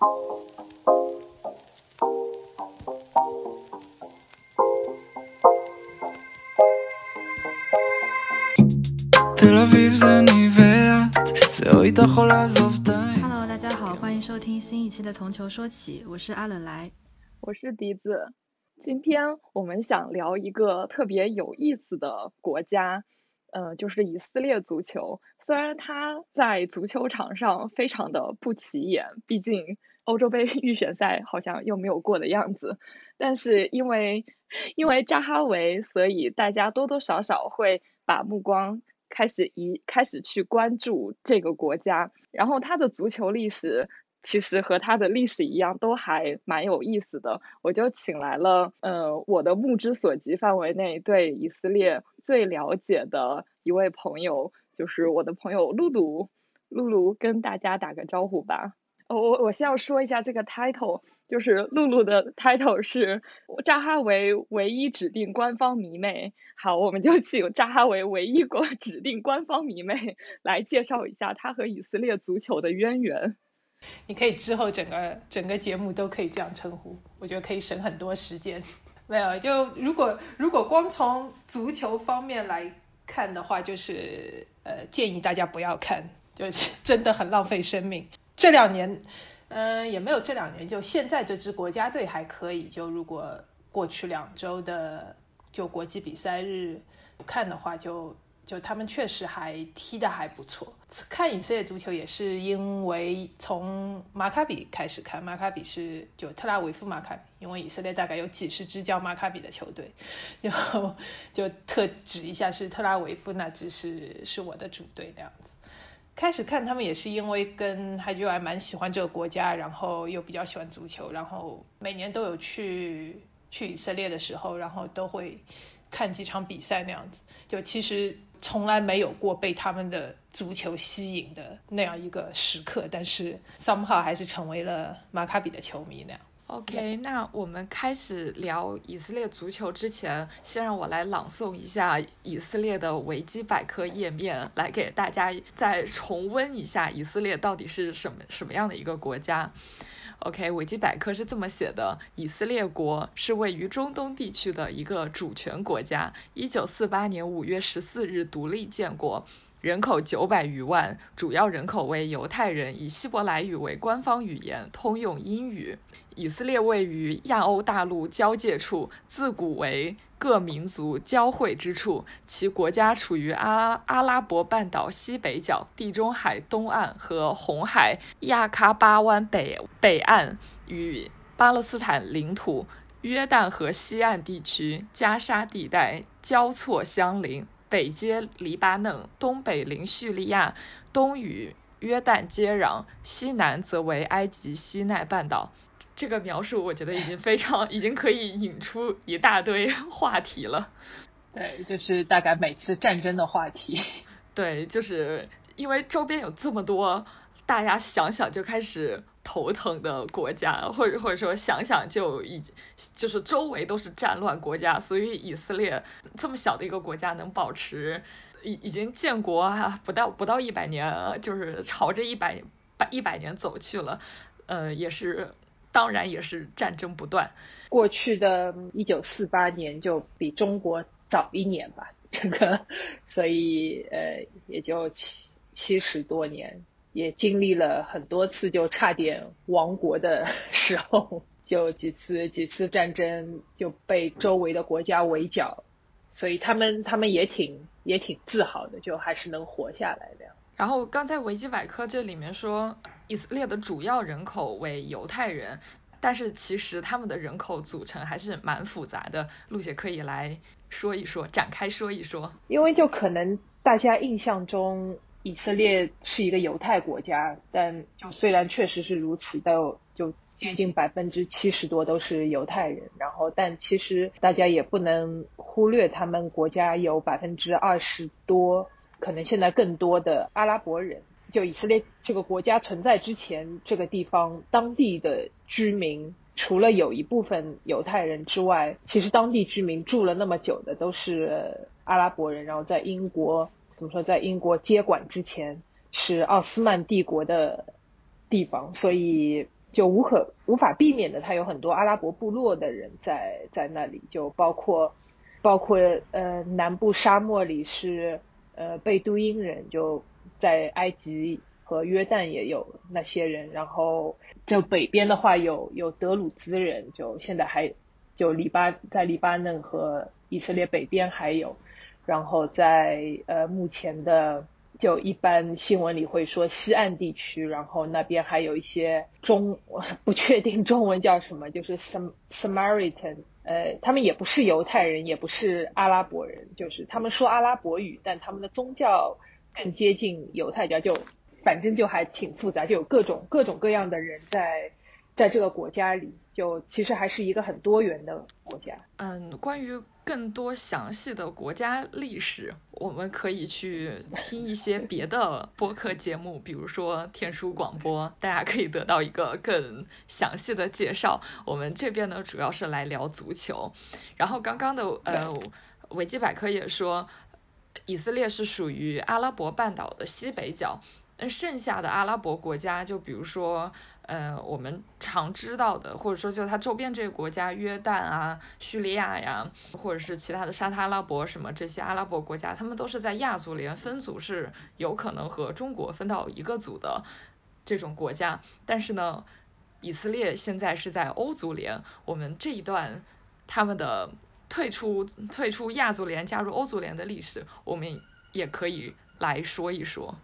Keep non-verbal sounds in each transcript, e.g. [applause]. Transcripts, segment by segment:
Hello，大家好，欢迎收听新一期的《从球说起》，我是阿冷来，我是笛子。今天我们想聊一个特别有意思的国家，呃，就是以色列足球。虽然它在足球场上非常的不起眼，毕竟欧洲杯 [laughs] 预选赛好像又没有过的样子，但是因为因为扎哈维，所以大家多多少少会把目光。开始一开始去关注这个国家，然后它的足球历史其实和它的历史一样，都还蛮有意思的。我就请来了，呃，我的目之所及范围内对以色列最了解的一位朋友，就是我的朋友露露。露露跟大家打个招呼吧。哦我我先要说一下这个 title。就是露露的 title 是扎哈维唯一指定官方迷妹。好，我们就请扎哈维唯一国指定官方迷妹 [laughs] 来介绍一下他和以色列足球的渊源。你可以之后整个整个节目都可以这样称呼，我觉得可以省很多时间。[laughs] 没有，就如果如果光从足球方面来看的话，就是呃建议大家不要看，就是 [laughs] 真的很浪费生命。这两年。嗯，也没有这两年，就现在这支国家队还可以。就如果过去两周的就国际比赛日看的话，就就他们确实还踢的还不错。看以色列足球也是因为从马卡比开始看，马卡比是就特拉维夫马卡比，因为以色列大概有几十支叫马卡比的球队，[laughs] 然后就特指一下是特拉维夫那支是是我的主队那样子。开始看他们也是因为跟还就还蛮喜欢这个国家，然后又比较喜欢足球，然后每年都有去去以色列的时候，然后都会看几场比赛那样子。就其实从来没有过被他们的足球吸引的那样一个时刻，但是 somehow 还是成为了马卡比的球迷那样。OK，那我们开始聊以色列足球之前，先让我来朗诵一下以色列的维基百科页面，来给大家再重温一下以色列到底是什么什么样的一个国家。OK，维基百科是这么写的：以色列国是位于中东地区的一个主权国家，一九四八年五月十四日独立建国。人口九百余万，主要人口为犹太人，以希伯来语为官方语言，通用英语。以色列位于亚欧大陆交界处，自古为各民族交汇之处。其国家处于阿阿拉伯半岛西北角、地中海东岸和红海亚喀巴湾北北岸，与巴勒斯坦领土、约旦河西岸地区、加沙地带交错相邻。北接黎巴嫩，东北邻叙利亚，东与约旦接壤，西南则为埃及西奈半岛。这个描述我觉得已经非常，[laughs] 已经可以引出一大堆话题了。对，就是大概每次战争的话题。[laughs] 对，就是因为周边有这么多，大家想想就开始。头疼的国家，或者或者说想想就已就是周围都是战乱国家，所以以色列这么小的一个国家能保持已已经建国不到不到一百年，就是朝着一百百一百年走去了，呃，也是当然也是战争不断。过去的一九四八年就比中国早一年吧，这个所以呃也就七七十多年。也经历了很多次就差点亡国的时候，就几次几次战争就被周围的国家围剿，所以他们他们也挺也挺自豪的，就还是能活下来的。然后刚才维基百科这里面说，以色列的主要人口为犹太人，但是其实他们的人口组成还是蛮复杂的。陆姐可以来说一说，展开说一说，因为就可能大家印象中。以色列是一个犹太国家，但就虽然确实是如此，但就接近百分之七十多都是犹太人。然后，但其实大家也不能忽略，他们国家有百分之二十多，可能现在更多的阿拉伯人。就以色列这个国家存在之前，这个地方当地的居民，除了有一部分犹太人之外，其实当地居民住了那么久的都是阿拉伯人。然后在英国。怎么说，在英国接管之前是奥斯曼帝国的地方，所以就无可无法避免的，它有很多阿拉伯部落的人在在那里，就包括包括呃南部沙漠里是呃贝都因人，就在埃及和约旦也有那些人，然后就北边的话有有德鲁兹人，就现在还就黎巴在黎巴嫩和以色列北边还有，然后在呃目前的。就一般新闻里会说西岸地区，然后那边还有一些中 [laughs] 不确定中文叫什么，就是 Sam Samaritan，呃，他们也不是犹太人，也不是阿拉伯人，就是他们说阿拉伯语，但他们的宗教更接近犹太教，就反正就还挺复杂，就有各种各种各样的人在在这个国家里，就其实还是一个很多元的国家。嗯，关于。更多详细的国家历史，我们可以去听一些别的播客节目，比如说天书广播，大家可以得到一个更详细的介绍。我们这边呢，主要是来聊足球。然后刚刚的呃，维基百科也说，以色列是属于阿拉伯半岛的西北角，那剩下的阿拉伯国家，就比如说。呃，我们常知道的，或者说就它周边这个国家，约旦啊、叙利亚呀，或者是其他的沙特阿拉伯什么这些阿拉伯国家，他们都是在亚足联分组，是有可能和中国分到一个组的这种国家。但是呢，以色列现在是在欧足联，我们这一段他们的退出退出亚足联加入欧足联的历史，我们也可以来说一说。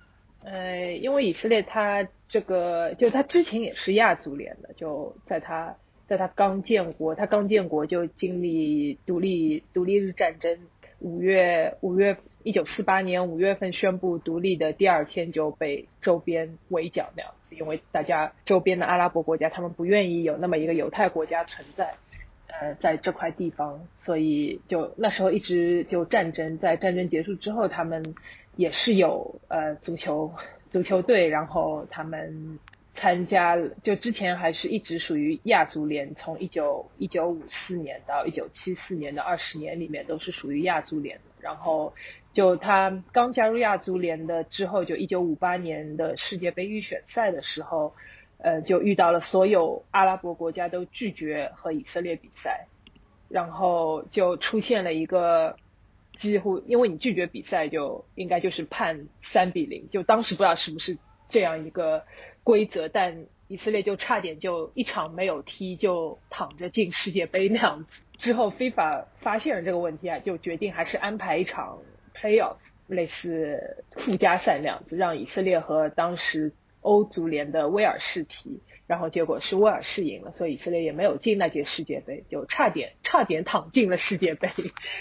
呃，因为以色列它这个，就它之前也是亚足联的，就在它在它刚建国，它刚建国就经历独立独立日战争，五月五月一九四八年五月份宣布独立的第二天就被周边围剿那样子，因为大家周边的阿拉伯国家他们不愿意有那么一个犹太国家存在，呃，在这块地方，所以就那时候一直就战争，在战争结束之后他们。也是有呃足球足球队，然后他们参加，就之前还是一直属于亚足联，从一九一九五四年到一九七四年的二十年里面都是属于亚足联。然后就他刚加入亚足联的之后，就一九五八年的世界杯预选赛的时候，呃，就遇到了所有阿拉伯国家都拒绝和以色列比赛，然后就出现了一个。几乎，因为你拒绝比赛，就应该就是判三比零。就当时不知道是不是这样一个规则，但以色列就差点就一场没有踢，就躺着进世界杯那样子。之后非法发现了这个问题啊，就决定还是安排一场 playoffs 类似附加赛那样子，让以色列和当时欧足联的威尔士踢。然后结果是威尔士赢了，所以以色列也没有进那届世界杯，就差点差点躺进了世界杯，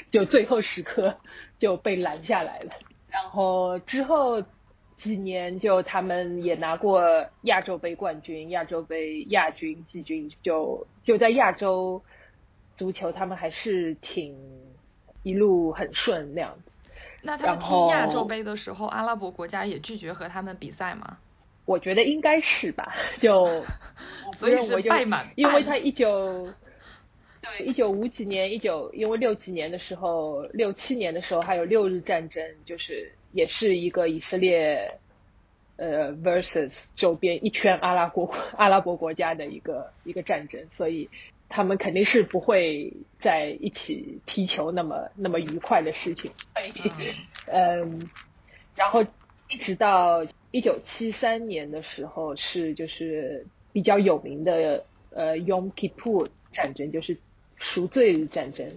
就最后时刻就被拦下来了。然后之后几年就他们也拿过亚洲杯冠军、亚洲杯亚军、季军，就就在亚洲足球他们还是挺一路很顺那样子。那他们踢亚洲杯的时候，阿拉伯国家也拒绝和他们比赛吗？我觉得应该是吧，就 [laughs] 所以是败满，因为他一九对一九五几年一九，因为六几年的时候，六七年的时候还有六日战争，就是也是一个以色列呃 versus 周边一圈阿拉伯阿拉伯国家的一个一个战争，所以他们肯定是不会在一起踢球那么那么愉快的事情，嗯，[laughs] 然后一直到。一九七三年的时候是就是比较有名的呃 Yom Kippur 战争，就是赎罪日战争。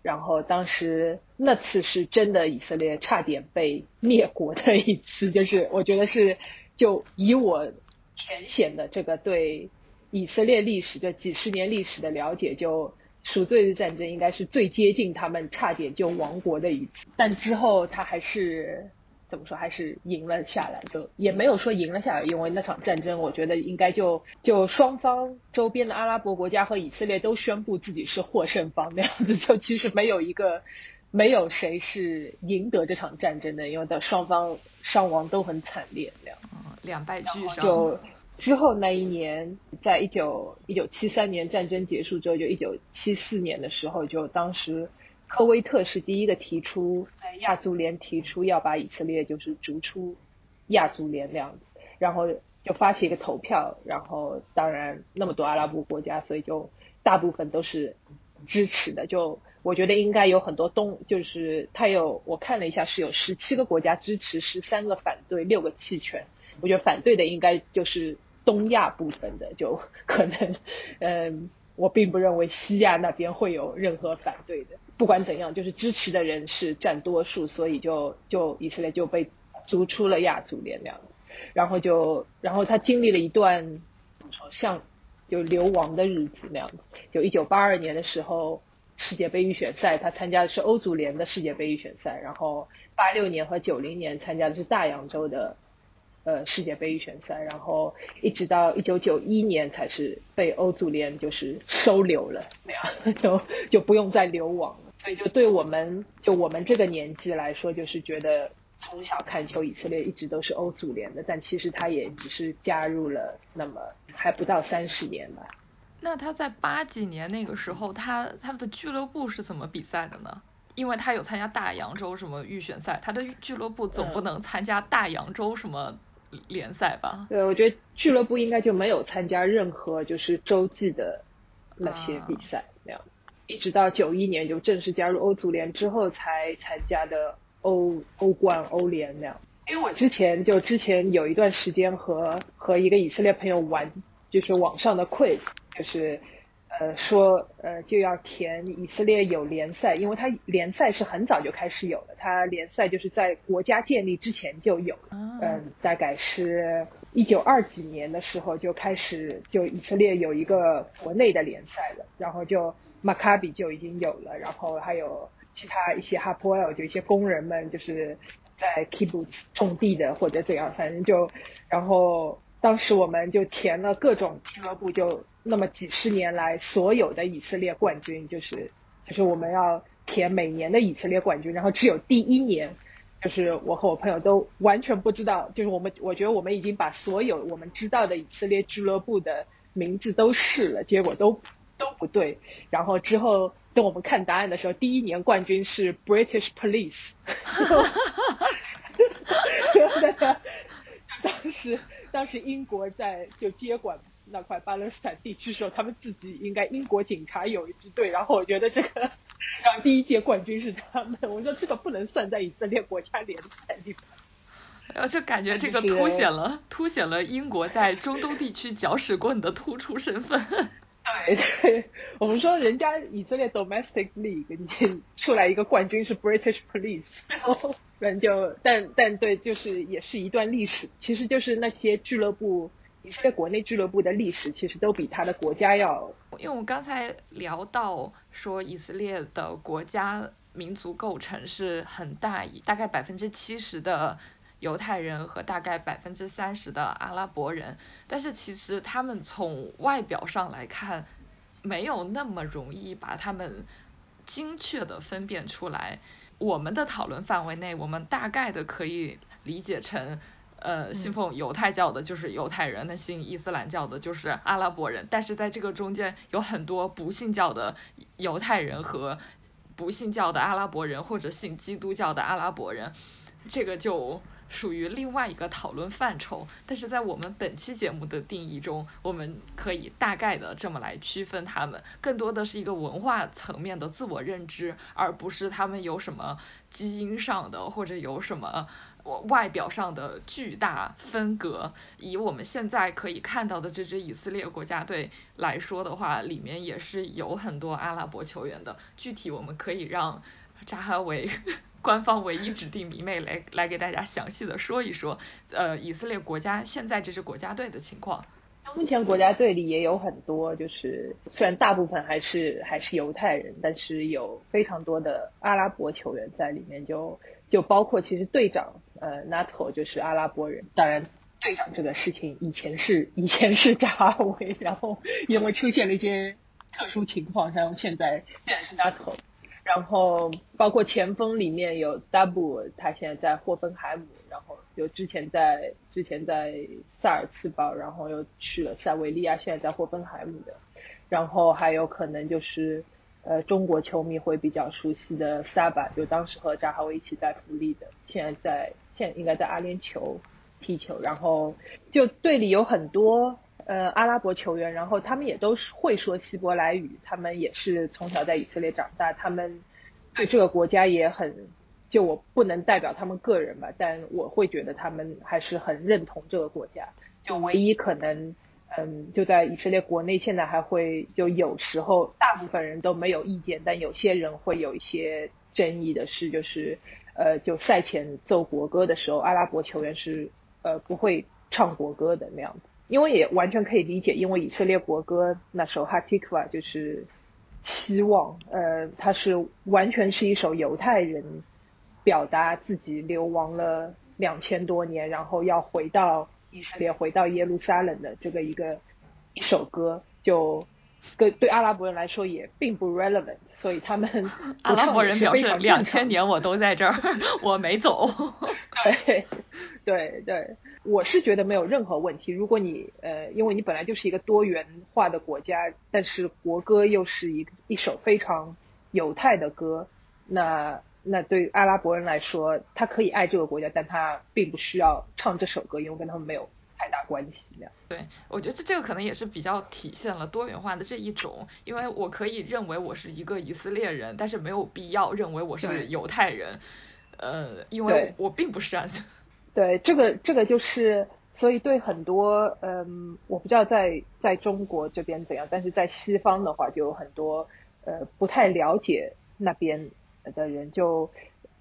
然后当时那次是真的以色列差点被灭国的一次，就是我觉得是就以我浅显的这个对以色列历史这几十年历史的了解，就赎罪日战争应该是最接近他们差点就亡国的一次。但之后他还是。怎么说还是赢了下来，就也没有说赢了下来，因为那场战争，我觉得应该就就双方周边的阿拉伯国家和以色列都宣布自己是获胜方那样子，[laughs] 就其实没有一个没有谁是赢得这场战争的，因为的双方伤亡都很惨烈，这样，两败俱伤。就之后那一年，在一九一九七三年战争结束之后，就一九七四年的时候，就当时。科威特是第一个提出在亚足联提出要把以色列就是逐出亚足联那样子，然后就发起一个投票，然后当然那么多阿拉伯国家，所以就大部分都是支持的。就我觉得应该有很多东，就是他有我看了一下，是有十七个国家支持，十三个反对，六个弃权。我觉得反对的应该就是东亚部分的，就可能嗯，我并不认为西亚那边会有任何反对的。不管怎样，就是支持的人是占多数，所以就就以色列就被逐出了亚足联那样。然后就，然后他经历了一段像就流亡的日子那样子。就一九八二年的时候，世界杯预选赛，他参加的是欧足联的世界杯预选赛。然后八六年和九零年参加的是大洋洲的呃世界杯预选赛。然后一直到一九九一年才是被欧足联就是收留了那样，[laughs] 就就不用再流亡了。所以就对我们就我们这个年纪来说，就是觉得。从小看球，以色列一直都是欧足联的，但其实他也只是加入了那么还不到三十年吧。那他在八几年那个时候，他他们的俱乐部是怎么比赛的呢？因为他有参加大洋洲什么预选赛，他的俱乐部总不能参加大洋洲什么联赛吧？对，我觉得俱乐部应该就没有参加任何就是洲际的那些比赛一直到九一年就正式加入欧足联之后才参加的。欧欧冠、欧联那样，因为我之前就之前有一段时间和和一个以色列朋友玩，就是网上的 quiz，就是呃说呃就要填以色列有联赛，因为它联赛是很早就开始有了，它联赛就是在国家建立之前就有了，嗯，大概是一九二几年的时候就开始就以色列有一个国内的联赛了，然后就马卡比就已经有了，然后还有。其他一些哈波尔就一些工人们就是在 kibbutz 种地的或者怎样，反正就然后当时我们就填了各种俱乐部，就那么几十年来所有的以色列冠军，就是就是我们要填每年的以色列冠军，然后只有第一年，就是我和我朋友都完全不知道，就是我们我觉得我们已经把所有我们知道的以色列俱乐部的名字都试了，结果都都不对，然后之后。等我们看答案的时候，第一年冠军是 British Police。[laughs] 当时，当时英国在就接管那块巴勒斯坦地区时候，他们自己应该英国警察有一支队，然后我觉得这个，然后第一届冠军是他们，我说这个不能算在以色列国家联赛里。然后就感觉这个凸显了凸显了英国在中东地区搅屎棍的突出身份。对对，[laughs] 我们说人家以色列 domestic league 你出来一个冠军是 British Police，[laughs] 然后人就但但对，就是也是一段历史，其实就是那些俱乐部以色列国内俱乐部的历史，其实都比他的国家要。因为我们刚才聊到说以色列的国家民族构成是很大，大概百分之七十的。犹太人和大概百分之三十的阿拉伯人，但是其实他们从外表上来看，没有那么容易把他们精确的分辨出来。我们的讨论范围内，我们大概的可以理解成，呃，信奉犹太教的就是犹太人，那信伊斯兰教的就是阿拉伯人。但是在这个中间，有很多不信教的犹太人和不信教的阿拉伯人，或者信基督教的阿拉伯人，这个就。属于另外一个讨论范畴，但是在我们本期节目的定义中，我们可以大概的这么来区分他们，更多的是一个文化层面的自我认知，而不是他们有什么基因上的或者有什么外表上的巨大分隔。以我们现在可以看到的这支以色列国家队来说的话，里面也是有很多阿拉伯球员的。具体我们可以让扎哈维。官方唯一指定迷妹来来给大家详细的说一说，呃，以色列国家现在这支国家队的情况。目前国家队里也有很多，就是虽然大部分还是还是犹太人，但是有非常多的阿拉伯球员在里面，就就包括其实队长呃 Nato 就是阿拉伯人。当然，队长这个事情以前是以前是扎维，然后因为出现了一些特殊情况，然后现在现在是 Nato。然后包括前锋里面有 Double，他现在在霍芬海姆，然后有之前在之前在萨尔茨堡，然后又去了塞维利亚，现在在霍芬海姆的。然后还有可能就是呃中国球迷会比较熟悉的萨巴，就当时和扎哈维一起在福利的，现在在现应该在阿联酋踢球，然后就队里有很多呃阿拉伯球员，然后他们也都是会说希伯来语，他们也是从小在以色列长大，他们对这个国家也很，就我不能代表他们个人吧，但我会觉得他们还是很认同这个国家，就唯一可能。嗯，就在以色列国内，现在还会就有时候，大部分人都没有意见，但有些人会有一些争议的是，就是呃，就赛前奏国歌的时候，阿拉伯球员是呃不会唱国歌的那样子，因为也完全可以理解，因为以色列国歌那首哈提克瓦就是希望，呃，它是完全是一首犹太人表达自己流亡了两千多年，然后要回到。以色列回到耶路撒冷的这个一个一首歌，就跟对阿拉伯人来说也并不 relevant，所以他们 [laughs] 阿拉伯人表示两千年我都在这儿，[laughs] 我没走。对 [laughs] 对对，我是觉得没有任何问题。如果你呃，因为你本来就是一个多元化的国家，但是国歌又是一一首非常犹太的歌，那。那对于阿拉伯人来说，他可以爱这个国家，但他并不需要唱这首歌，因为跟他们没有太大关系。对我觉得这这个可能也是比较体现了多元化的这一种，因为我可以认为我是一个以色列人，但是没有必要认为我是犹太人。呃，因为我并不是这样子。对，这个这个就是，所以对很多嗯，我不知道在在中国这边怎样，但是在西方的话，就有很多呃不太了解那边。的人就，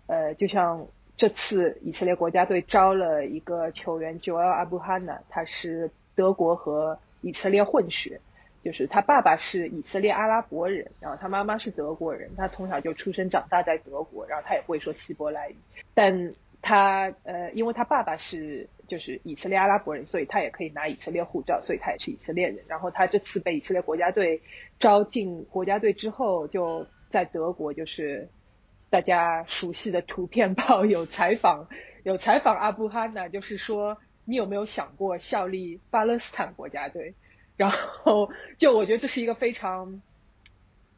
呃，就像这次以色列国家队招了一个球员 Joel Abu Hanna，他是德国和以色列混血，就是他爸爸是以色列阿拉伯人，然后他妈妈是德国人，他从小就出生长大在德国，然后他也会说希伯来语，但他呃，因为他爸爸是就是以色列阿拉伯人，所以他也可以拿以色列护照，所以他也是以色列人。然后他这次被以色列国家队招进国家队之后，就在德国就是。大家熟悉的图片报有采访，有采访阿布哈纳，就是说你有没有想过效力巴勒斯坦国家队？然后就我觉得这是一个非常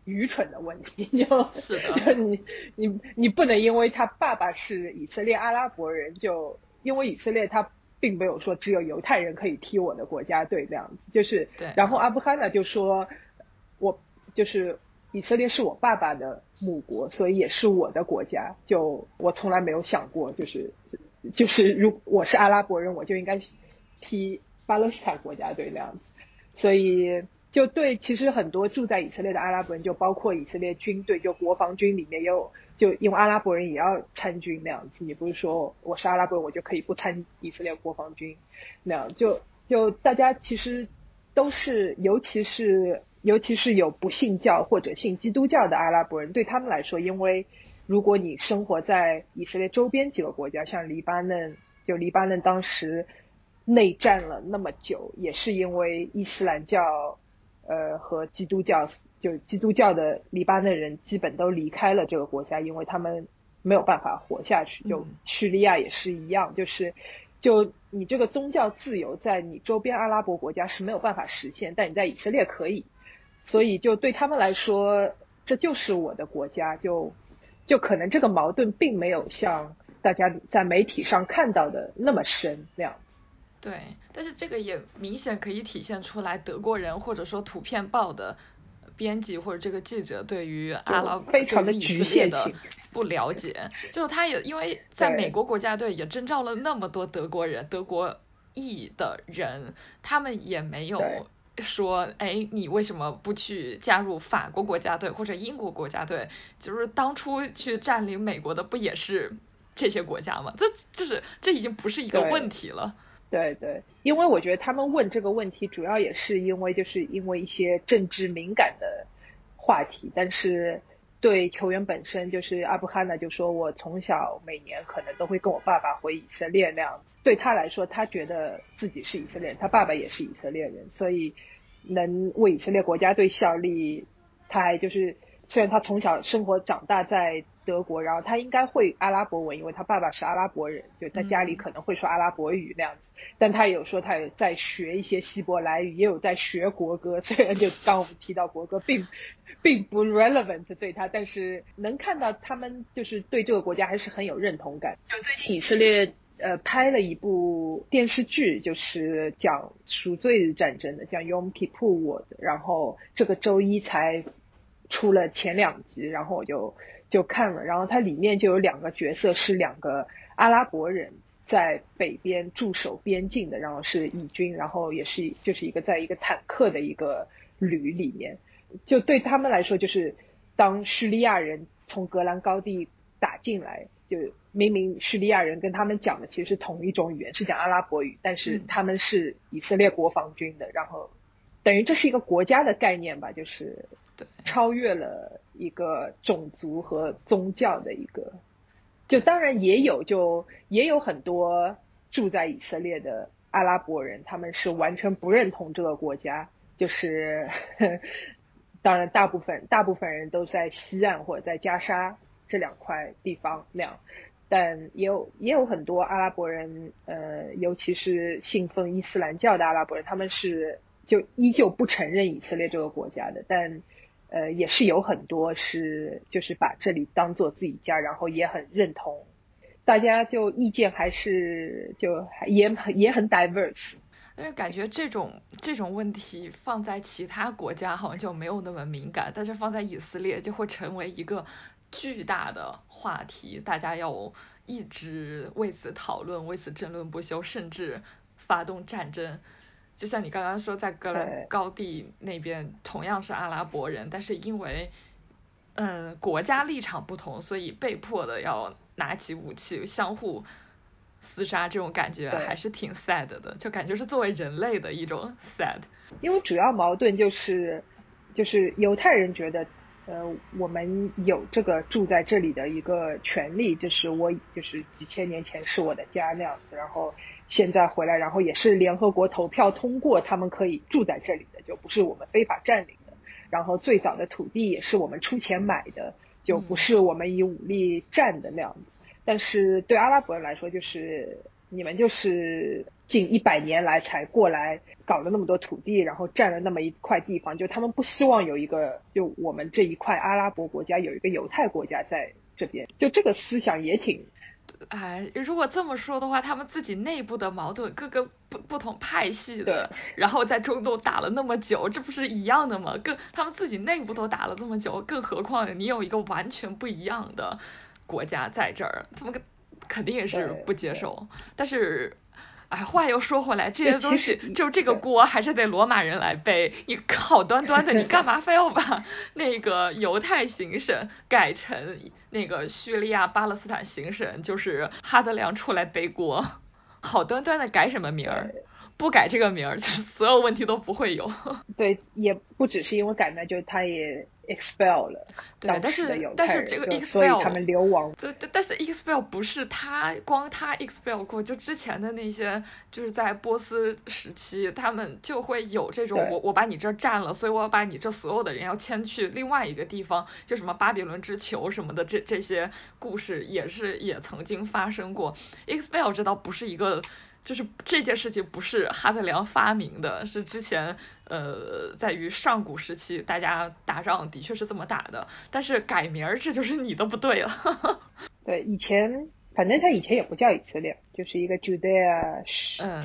愚蠢的问题，[laughs] 就是的，你你你不能因为他爸爸是以色列阿拉伯人，就因为以色列他并没有说只有犹太人可以踢我的国家队这样子，就是对。然后阿布哈纳就说，我就是。以色列是我爸爸的母国，所以也是我的国家。就我从来没有想过，就是就是如我是阿拉伯人，我就应该踢巴勒斯坦国家队那样子。所以就对，其实很多住在以色列的阿拉伯人，就包括以色列军队，就国防军里面也有，就因为阿拉伯人也要参军那样子。也不是说我是阿拉伯人，我就可以不参以色列国防军那样？就就大家其实都是，尤其是。尤其是有不信教或者信基督教的阿拉伯人，对他们来说，因为如果你生活在以色列周边几个国家，像黎巴嫩，就黎巴嫩当时内战了那么久，也是因为伊斯兰教，呃和基督教，就基督教的黎巴嫩人基本都离开了这个国家，因为他们没有办法活下去。就叙利亚也是一样，就是。就你这个宗教自由，在你周边阿拉伯国家是没有办法实现，但你在以色列可以，所以就对他们来说，这就是我的国家，就就可能这个矛盾并没有像大家在媒体上看到的那么深那样。对，但是这个也明显可以体现出来，德国人或者说图片报的编辑或者这个记者对于阿拉非常的局限的。不了解，就他也因为在美国国家队也征召了那么多德国人、德国裔的人，他们也没有说，哎，你为什么不去加入法国国家队或者英国国家队？就是当初去占领美国的不也是这些国家吗？这就是这已经不是一个问题了。对对，因为我觉得他们问这个问题，主要也是因为就是因为一些政治敏感的话题，但是。对球员本身，就是阿布哈纳就说，我从小每年可能都会跟我爸爸回以色列那样。对他来说，他觉得自己是以色列人，他爸爸也是以色列人，所以能为以色列国家队效力，他还就是虽然他从小生活长大在德国，然后他应该会阿拉伯文，因为他爸爸是阿拉伯人，就在家里可能会说阿拉伯语那样子。但他有说他有在学一些希伯来语，也有在学国歌，[laughs] 虽然就刚我们提到国歌，并。并不 relevant 对他，但是能看到他们就是对这个国家还是很有认同感。就最近以色列呃拍了一部电视剧，就是讲赎罪日战争的，叫 Yom Kippur War。然后这个周一才出了前两集，然后我就就看了。然后它里面就有两个角色是两个阿拉伯人，在北边驻守边境的，然后是以军，然后也是就是一个在一个坦克的一个旅里面，就对他们来说，就是当叙利亚人从格兰高地打进来。就明明叙利亚人跟他们讲的其实是同一种语言，是讲阿拉伯语，但是他们是以色列国防军的，然后等于这是一个国家的概念吧，就是超越了一个种族和宗教的一个。就当然也有，就也有很多住在以色列的阿拉伯人，他们是完全不认同这个国家，就是 [laughs] 当然大部分大部分人都在西岸或者在加沙。这两块地方两，但也有也有很多阿拉伯人，呃，尤其是信奉伊斯兰教的阿拉伯人，他们是就依旧不承认以色列这个国家的，但呃，也是有很多是就是把这里当做自己家，然后也很认同，大家就意见还是就也也很 diverse，但是感觉这种这种问题放在其他国家好像就没有那么敏感，但是放在以色列就会成为一个。巨大的话题，大家要一直为此讨论，为此争论不休，甚至发动战争。就像你刚刚说，在戈兰高地那边同样是阿拉伯人，但是因为嗯国家立场不同，所以被迫的要拿起武器相互厮杀，这种感觉还是挺 sad 的，就感觉是作为人类的一种 [laughs] sad。因为主要矛盾就是就是犹太人觉得。呃，我们有这个住在这里的一个权利，就是我就是几千年前是我的家那样子，然后现在回来，然后也是联合国投票通过，他们可以住在这里的，就不是我们非法占领的。然后最早的土地也是我们出钱买的，就不是我们以武力占的那样子。但是对阿拉伯人来说，就是你们就是。近一百年来才过来搞了那么多土地，然后占了那么一块地方，就他们不希望有一个就我们这一块阿拉伯国家有一个犹太国家在这边，就这个思想也挺，哎，如果这么说的话，他们自己内部的矛盾，各个不不同派系的，然后在中东打了那么久，这不是一样的吗？更他们自己内部都打了这么久，更何况你有一个完全不一样的国家在这儿，他们肯定也是不接受，但是。哎，话又说回来，这些东西 [laughs] 就这个锅还是得罗马人来背。你好端端的，你干嘛非要把 [laughs] 那个犹太行省改成那个叙利亚巴勒斯坦行省？就是哈德良出来背锅，好端端的改什么名儿？不改这个名儿，所有问题都不会有。[laughs] 对，也不只是因为改名，就他也。Expel 了，对，但是但是这个 expel 他们流亡，这但是 expel 不是他光他 expel 过，就之前的那些就是在波斯时期，他们就会有这种我我把你这占了，所以我要把你这所有的人要迁去另外一个地方，就什么巴比伦之囚什么的，这这些故事也是也曾经发生过。expel 这倒不是一个。就是这件事情不是哈特良发明的，是之前呃，在于上古时期大家打仗的确是这么打的，但是改名儿这就是你的不对了。[laughs] 对，以前反正他以前也不叫以色列，就是一个 Judea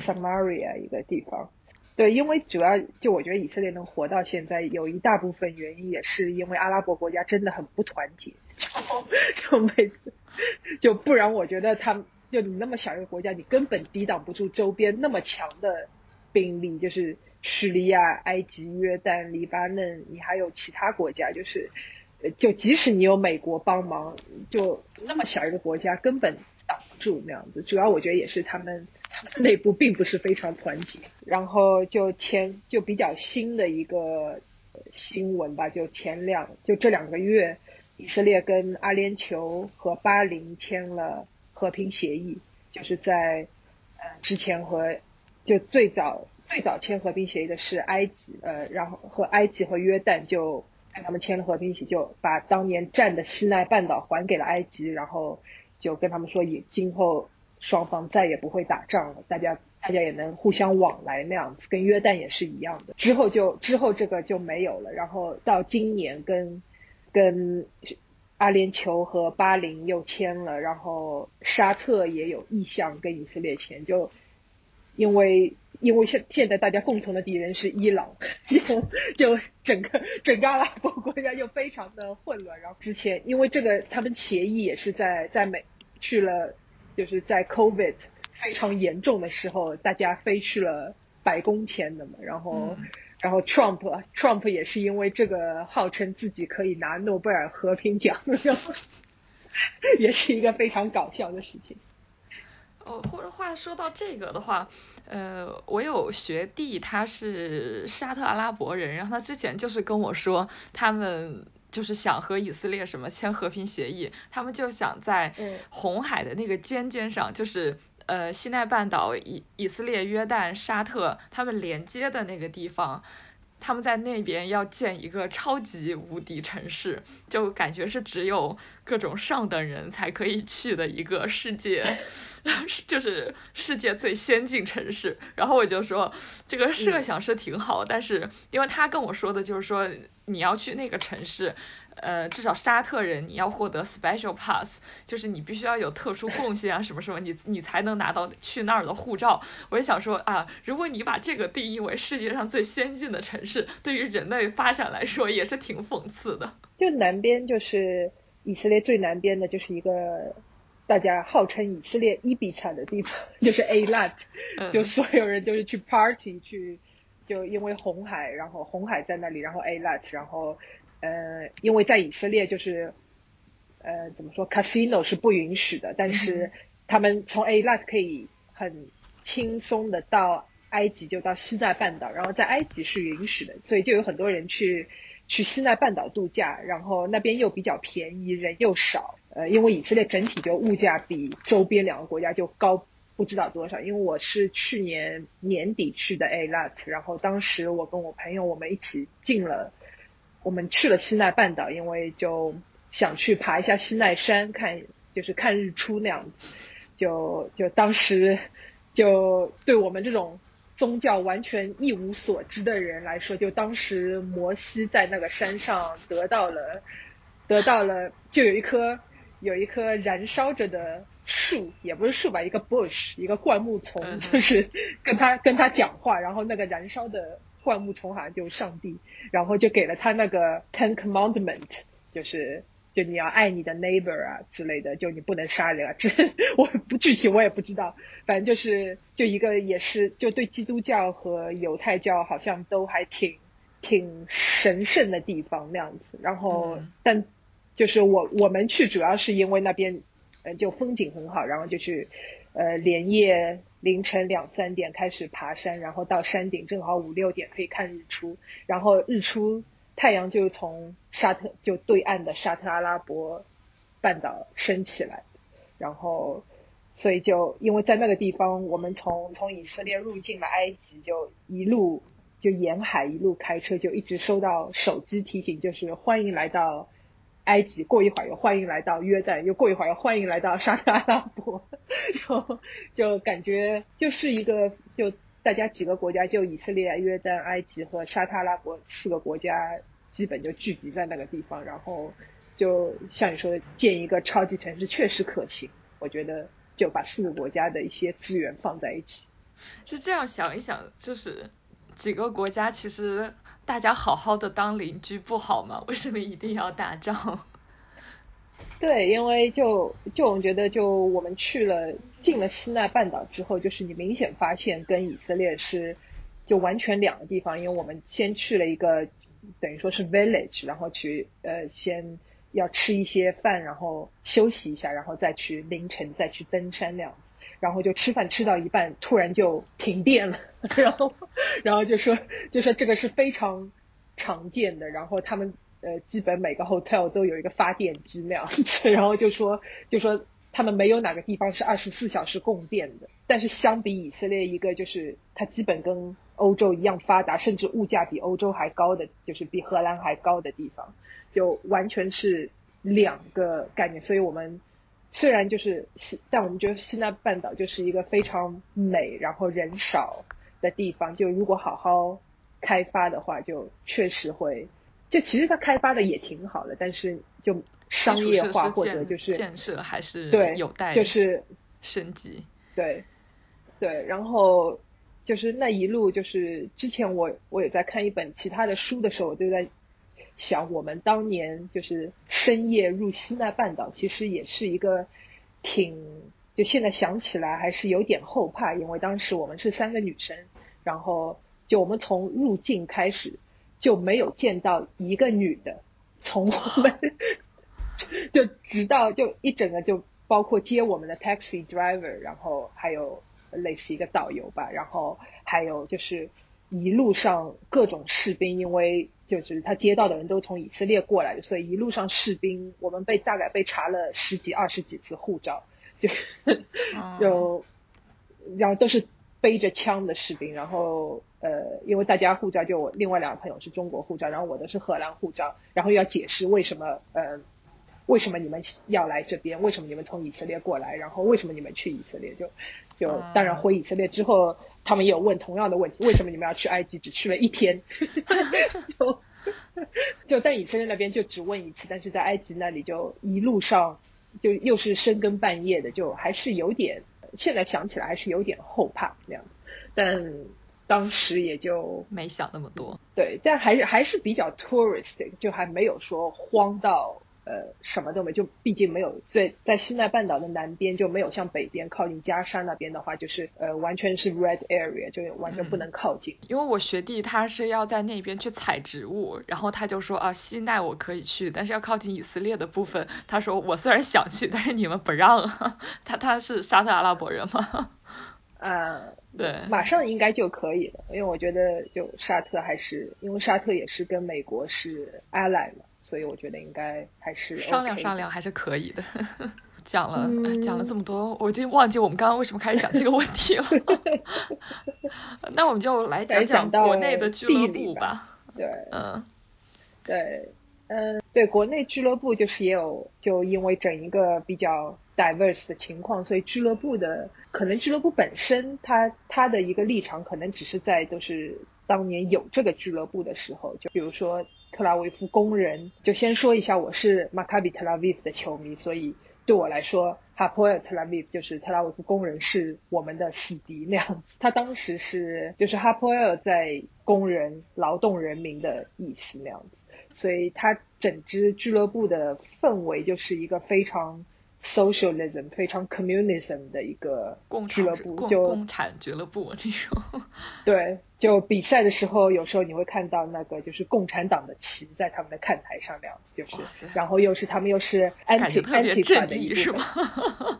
Samaria 一个地方。对，因为主要就我觉得以色列能活到现在，有一大部分原因也是因为阿拉伯国家真的很不团结，就 [laughs] 就每次就不然我觉得他们。就你那么小一个国家，你根本抵挡不住周边那么强的兵力，就是叙利亚、埃及、约旦、黎巴嫩，你还有其他国家，就是就即使你有美国帮忙，就那么小一个国家根本挡不住那样子。主要我觉得也是他们他们内部并不是非常团结。然后就前就比较新的一个新闻吧，就前两就这两个月，以色列跟阿联酋和巴林签了。和平协议就是在呃之前和就最早最早签和平协议的是埃及呃然后和埃及和约旦就跟他们签了和平协议，就把当年占的西奈半岛还给了埃及，然后就跟他们说以今后双方再也不会打仗了，大家大家也能互相往来那样子，跟约旦也是一样的。之后就之后这个就没有了，然后到今年跟跟阿联酋和巴林又签了，然后沙特也有意向跟以色列签，就因为因为现现在大家共同的敌人是伊朗，[laughs] 就就整个整个阿拉伯国家就非常的混乱。然后之前因为这个他们协议也是在在美去了，就是在 COVID 非常严重的时候，大家飞去了白宫签的嘛，然后。然后 Trump Trump 也是因为这个号称自己可以拿诺贝尔和平奖，然后 [laughs] 也是一个非常搞笑的事情。哦，或者话说到这个的话，呃，我有学弟他是沙特阿拉伯人，然后他之前就是跟我说，他们就是想和以色列什么签和平协议，他们就想在红海的那个尖尖上，就是。呃，西奈半岛以以色列、约旦、沙特他们连接的那个地方，他们在那边要建一个超级无敌城市，就感觉是只有各种上等人才可以去的一个世界，就是世界最先进城市。然后我就说，这个设想是挺好，但是因为他跟我说的就是说，你要去那个城市。呃，至少沙特人你要获得 special pass，就是你必须要有特殊贡献啊，什么什么，你你才能拿到去那儿的护照。我也想说啊，如果你把这个定义为世界上最先进的城市，对于人类发展来说也是挺讽刺的。就南边就是以色列最南边的，就是一个大家号称以色列伊比产的地方，[laughs] 就是 A Lat，[laughs] 就所有人都是去 party 去，就因为红海，然后红海在那里，然后 A Lat，然后。呃，因为在以色列就是，呃，怎么说，casino 是不允许的，但是他们从 A Lat 可以很轻松的到埃及，就到西奈半岛，然后在埃及是允许的，所以就有很多人去去西奈半岛度假，然后那边又比较便宜，人又少，呃，因为以色列整体就物价比周边两个国家就高不知道多少，因为我是去年年底去的 A Lat，然后当时我跟我朋友我们一起进了。我们去了西奈半岛，因为就想去爬一下西奈山，看就是看日出那样子。就就当时就对我们这种宗教完全一无所知的人来说，就当时摩西在那个山上得到了得到了，就有一棵有一棵燃烧着的树，也不是树吧，一个 bush，一个灌木丛，就是跟他跟他讲话，然后那个燃烧的。灌木丛好像就上帝，然后就给了他那个 Ten Commandment，就是就你要爱你的 neighbor 啊之类的，就你不能杀人啊。这我不具体我也不知道，反正就是就一个也是就对基督教和犹太教好像都还挺挺神圣的地方那样子。然后但就是我我们去主要是因为那边呃就风景很好，然后就去呃连夜。凌晨两三点开始爬山，然后到山顶正好五六点可以看日出，然后日出太阳就从沙特就对岸的沙特阿拉伯半岛升起来，然后所以就因为在那个地方，我们从从以色列入境了埃及，就一路就沿海一路开车，就一直收到手机提醒，就是欢迎来到。[laughs] 埃及过一会儿又欢迎来到约旦，又过一会儿又欢迎来到沙特阿拉伯，就就感觉就是一个就大家几个国家，就以色列、约旦、埃及和沙特阿拉伯四个国家基本就聚集在那个地方，然后就像你说的建一个超级城市确实可行，我觉得就把四个国家的一些资源放在一起，是这样想一想，就是几个国家其实。大家好好的当邻居不好吗？[laughs] 为什么一定要打仗？[laughs] 对，因为就就我们觉得，就我们去了进了西奈半岛之后，就是你明显发现跟以色列是就完全两个地方。因为我们先去了一个等于说是 village，然后去呃先要吃一些饭，然后休息一下，然后再去凌晨再去登山那样。然后就吃饭吃到一半，突然就停电了，[laughs] 然后，然后就说就说这个是非常常见的，然后他们呃基本每个 hotel 都有一个发电机那样子，[laughs] 然后就说就说他们没有哪个地方是二十四小时供电的，但是相比以色列一个就是它基本跟欧洲一样发达，甚至物价比欧洲还高的，就是比荷兰还高的地方，就完全是两个概念，所以我们。虽然就是西，但我们觉得西奈半岛就是一个非常美，然后人少的地方。就如果好好开发的话，就确实会，就其实它开发的也挺好的，但是就商业化或者就是建设还是对有待就是升级。对对，然后就是那一路就是之前我我有在看一本其他的书的时候，我就在想我们当年就是深夜入西奈半岛，其实也是一个挺就现在想起来还是有点后怕，因为当时我们是三个女生，然后就我们从入境开始就没有见到一个女的，从我们 [laughs] 就直到就一整个就包括接我们的 taxi driver，然后还有类似一个导游吧，然后还有就是一路上各种士兵，因为就是他接到的人都从以色列过来的，所以一路上士兵我们被大概被查了十几二十几次护照，就 [laughs] 就然后都是背着枪的士兵，然后呃，因为大家护照就我另外两个朋友是中国护照，然后我的是荷兰护照，然后要解释为什么呃。为什么你们要来这边？为什么你们从以色列过来？然后为什么你们去以色列？就就当然回以色列之后，他们也有问同样的问题：为什么你们要去埃及？只去了一天，就 [laughs] 就在以色列那边就只问一次，但是在埃及那里就一路上就又是深更半夜的，就还是有点现在想起来还是有点后怕那样子。但当时也就没想那么多，对，但还是还是比较 touristic，就还没有说慌到。呃，什么都没，就毕竟没有在在西奈半岛的南边就没有像北边靠近加沙那边的话，就是呃完全是 red area，就完全不能靠近。因为我学弟他是要在那边去采植物，然后他就说啊，西奈我可以去，但是要靠近以色列的部分，他说我虽然想去，但是你们不让。[laughs] 他他是沙特阿拉伯人吗？啊，[laughs] 对，马上应该就可以了，因为我觉得就沙特还是因为沙特也是跟美国是 ally 嘛。所以我觉得应该还是商量商量还是可以的。[laughs] 讲了讲了这么多，我已经忘记我们刚刚为什么开始讲这个问题了。[laughs] 那我们就来讲讲国内的俱乐部吧。对，嗯，对，嗯，对，国内俱乐部就是也有，就因为整一个比较 diverse 的情况，所以俱乐部的可能俱乐部本身，它它的一个立场可能只是在就是当年有这个俱乐部的时候，就比如说。特拉维夫工人，就先说一下，我是马卡比特拉维夫的球迷，所以对我来说，哈普尔特拉维夫就是特拉维夫工人是我们的死敌那样子。他当时是就是哈普尔在工人、劳动人民的意思那样子，所以他整支俱乐部的氛围就是一个非常。Socialism 非常 communism 的一个俱乐部，就共产俱乐部这种。[laughs] 对，就比赛的时候，有时候你会看到那个就是共产党的旗在他们的看台上那样子，就是，然后又是他们又是 anti anti 的一是吗？[laughs]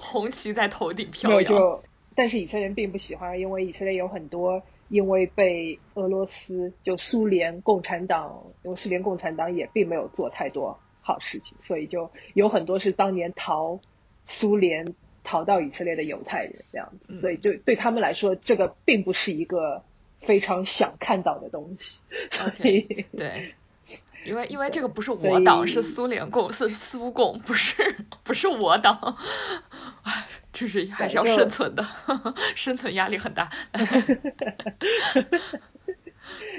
红旗在头顶飘扬。就，但是以色列人并不喜欢，因为以色列有很多因为被俄罗斯就苏联共产党，因为苏联共产党也并没有做太多。好事情，所以就有很多是当年逃苏联逃到以色列的犹太人这样子，所以就对他们来说，这个并不是一个非常想看到的东西。OK，[laughs] 对，因为因为这个不是我党，是苏联共，[laughs] 是苏共，不是 [laughs] 不是我党，哎，就是还是要生存的，生存压力很大。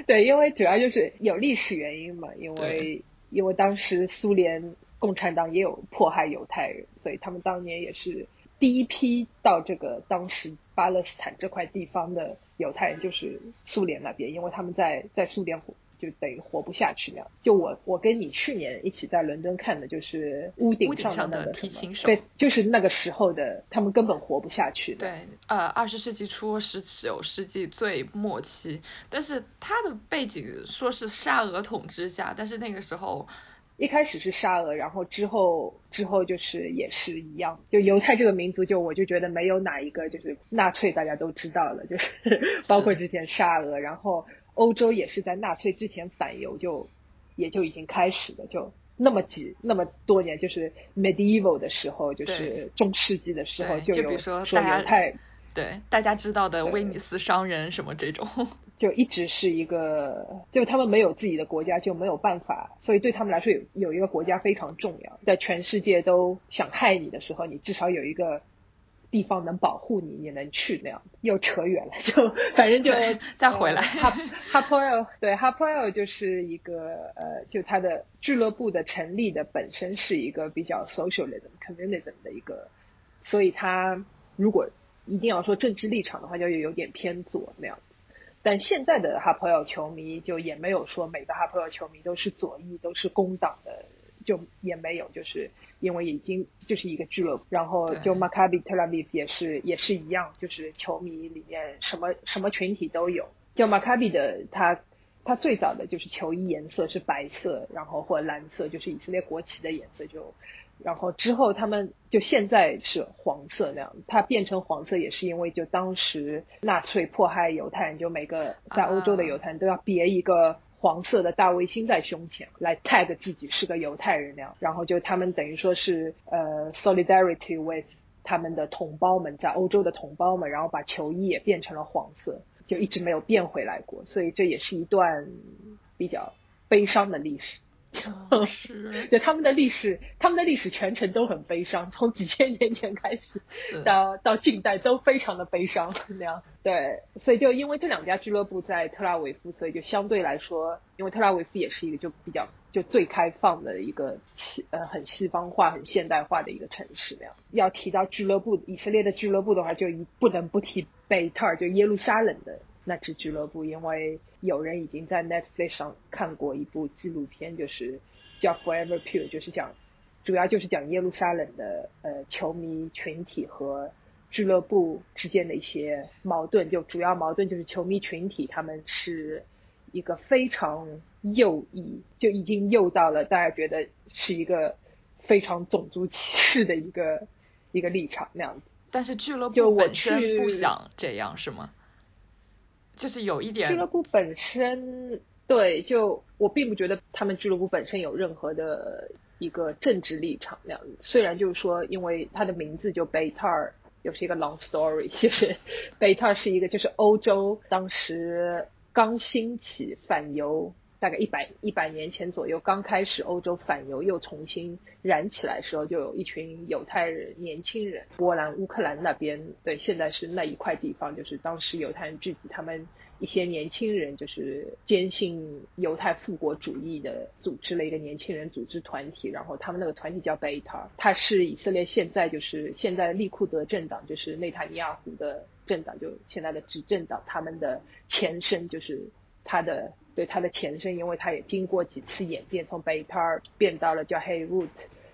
对，因为主要就是有历史原因嘛，因为。因为当时苏联共产党也有迫害犹太人，所以他们当年也是第一批到这个当时巴勒斯坦这块地方的犹太人，就是苏联那边，因为他们在在苏联就等于活不下去那样。就我我跟你去年一起在伦敦看的，就是屋顶上的提琴手，对，就是那个时候的，他们根本活不下去。对，呃，二十世纪初，十九世纪最末期，但是他的背景说是沙俄统治下，但是那个时候一开始是沙俄，然后之后之后就是也是一样，就犹太这个民族，就我就觉得没有哪一个就是纳粹，大家都知道了，就是 [laughs] 包括之前沙俄，然后。欧洲也是在纳粹之前反犹就也就已经开始了，就那么几那么多年，就是 medieval 的时候，就是中世纪的时候就有说犹太，对大家知道的威尼斯商人什么这种，[laughs] 就一直是一个，就他们没有自己的国家就没有办法，所以对他们来说有有一个国家非常重要，在全世界都想害你的时候，你至少有一个地方能保护你，你能去那样。又扯远了，[laughs] 就反正就再回来。哈哈 p o l 对哈 p o l 就是一个呃，就它的俱乐部的成立的本身是一个比较 socialism communism 的一个，所以它如果一定要说政治立场的话，就有点偏左那样子。但现在的哈普尔球迷就也没有说每个哈普尔球迷都是左翼，都是工党的。就也没有，就是因为已经就是一个俱乐部，然后就 Maccabi Tel Aviv 也是也是一样，就是球迷里面什么什么群体都有。就 Maccabi 的他他最早的就是球衣颜色是白色，然后或蓝色，就是以色列国旗的颜色。就然后之后他们就现在是黄色那样，它变成黄色也是因为就当时纳粹迫害犹太人，就每个在欧洲的犹太人都要别一个。黄色的大卫星在胸前，来 tag 自己是个犹太人那样，然后就他们等于说是呃 solidarity with 他们的同胞们在欧洲的同胞们，然后把球衣也变成了黄色，就一直没有变回来过，所以这也是一段比较悲伤的历史。是，[laughs] 就他们的历史，他们的历史全程都很悲伤，[laughs] 从几千年前开始，到到近代都非常的悲伤那样。对，所以就因为这两家俱乐部在特拉维夫，所以就相对来说，因为特拉维夫也是一个就比较就最开放的一个西呃很西方化、很现代化的一个城市那样。要提到俱乐部，以色列的俱乐部的话，就一不能不提贝特尔，就耶路撒冷的。那支俱乐部，因为有人已经在 Netflix 上看过一部纪录片，就是叫 Forever Pure，就是讲，主要就是讲耶路撒冷的呃球迷群体和俱乐部之间的一些矛盾，就主要矛盾就是球迷群体他们是一个非常右翼，就已经右到了大家觉得是一个非常种族歧视的一个一个立场那样子。但是俱乐部本身不想这样，是吗？就是有一点俱乐部本身，对，就我并不觉得他们俱乐部本身有任何的一个政治立场那样子。虽然就是说，因为他的名字就贝塔尔，又是一个 long story，[laughs] 就是贝塔尔是一个就是欧洲当时刚兴起反犹。大概一百一百年前左右，刚开始欧洲反犹又重新燃起来时候，就有一群犹太人年轻人，波兰、乌克兰那边，对，现在是那一块地方，就是当时犹太人聚集，他们一些年轻人就是坚信犹太复国主义的，组织了一个年轻人组织团体，然后他们那个团体叫贝塔，它是以色列现在就是现在利库德政党，就是内塔尼亚胡的政党，就现在的执政党，他们的前身就是他的。对它的前身，因为它也经过几次演变，从贝塔尔变到了叫黑 root，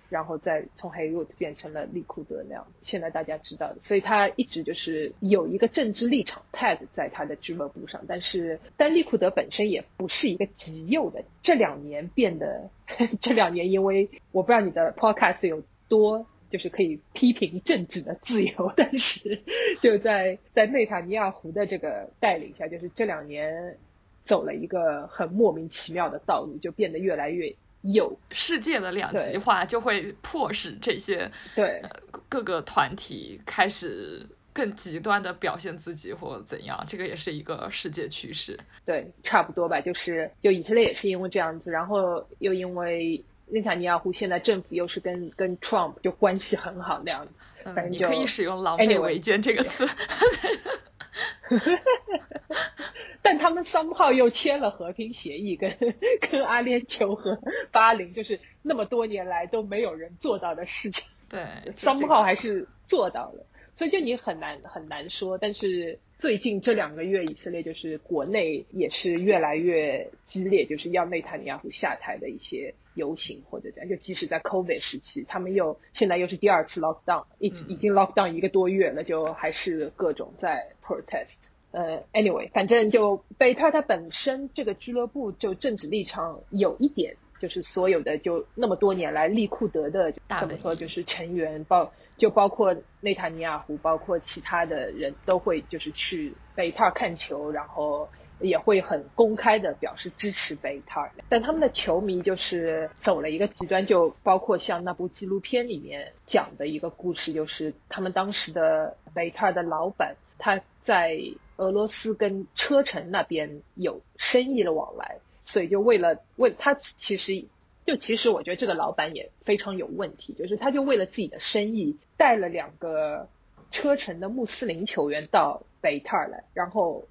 然后再从黑 root 变成了利库德那样。现在大家知道的，所以他一直就是有一个政治立场 tag 在他的俱乐部上。但是，但利库德本身也不是一个极右的。这两年变得，[laughs] 这两年因为我不知道你的 podcast 有多就是可以批评政治的自由，但是就在在内塔尼亚胡的这个带领下，就是这两年。走了一个很莫名其妙的道路，就变得越来越有。世界的两极化就会迫使这些对各个团体开始更极端的表现自己或怎样，这个也是一个世界趋势。对，差不多吧，就是就以色列也是因为这样子，然后又因为内塔尼亚胡现在政府又是跟跟 Trump 就关系很好那样子，反正你可以使用“狼狈为奸”这个词。[laughs] [laughs] 但他们三号又签了和平协议，跟 [laughs] 跟阿联酋和巴林，就是那么多年来都没有人做到的事情。对，三号还是做到了，所以就你很难很难说。但是最近这两个月，以色列就是国内也是越来越激烈，就是要内塔尼亚胡下台的一些游行或者这样。就即使在 COVID 时期，他们又现在又是第二次 lockdown，已已经 lockdown 一个多月了，就还是各种在 protest。呃，anyway，反正就贝特他本身这个俱乐部就政治立场有一点，就是所有的就那么多年来利库德的怎么说，就是成员包就包括内塔尼亚胡，包括其他的人都会就是去贝特看球，然后也会很公开的表示支持贝特。但他们的球迷就是走了一个极端，就包括像那部纪录片里面讲的一个故事，就是他们当时的贝特的老板他在。俄罗斯跟车臣那边有生意的往来，所以就为了为他其实就其实我觉得这个老板也非常有问题，就是他就为了自己的生意带了两个车臣的穆斯林球员到贝塔尔来，然后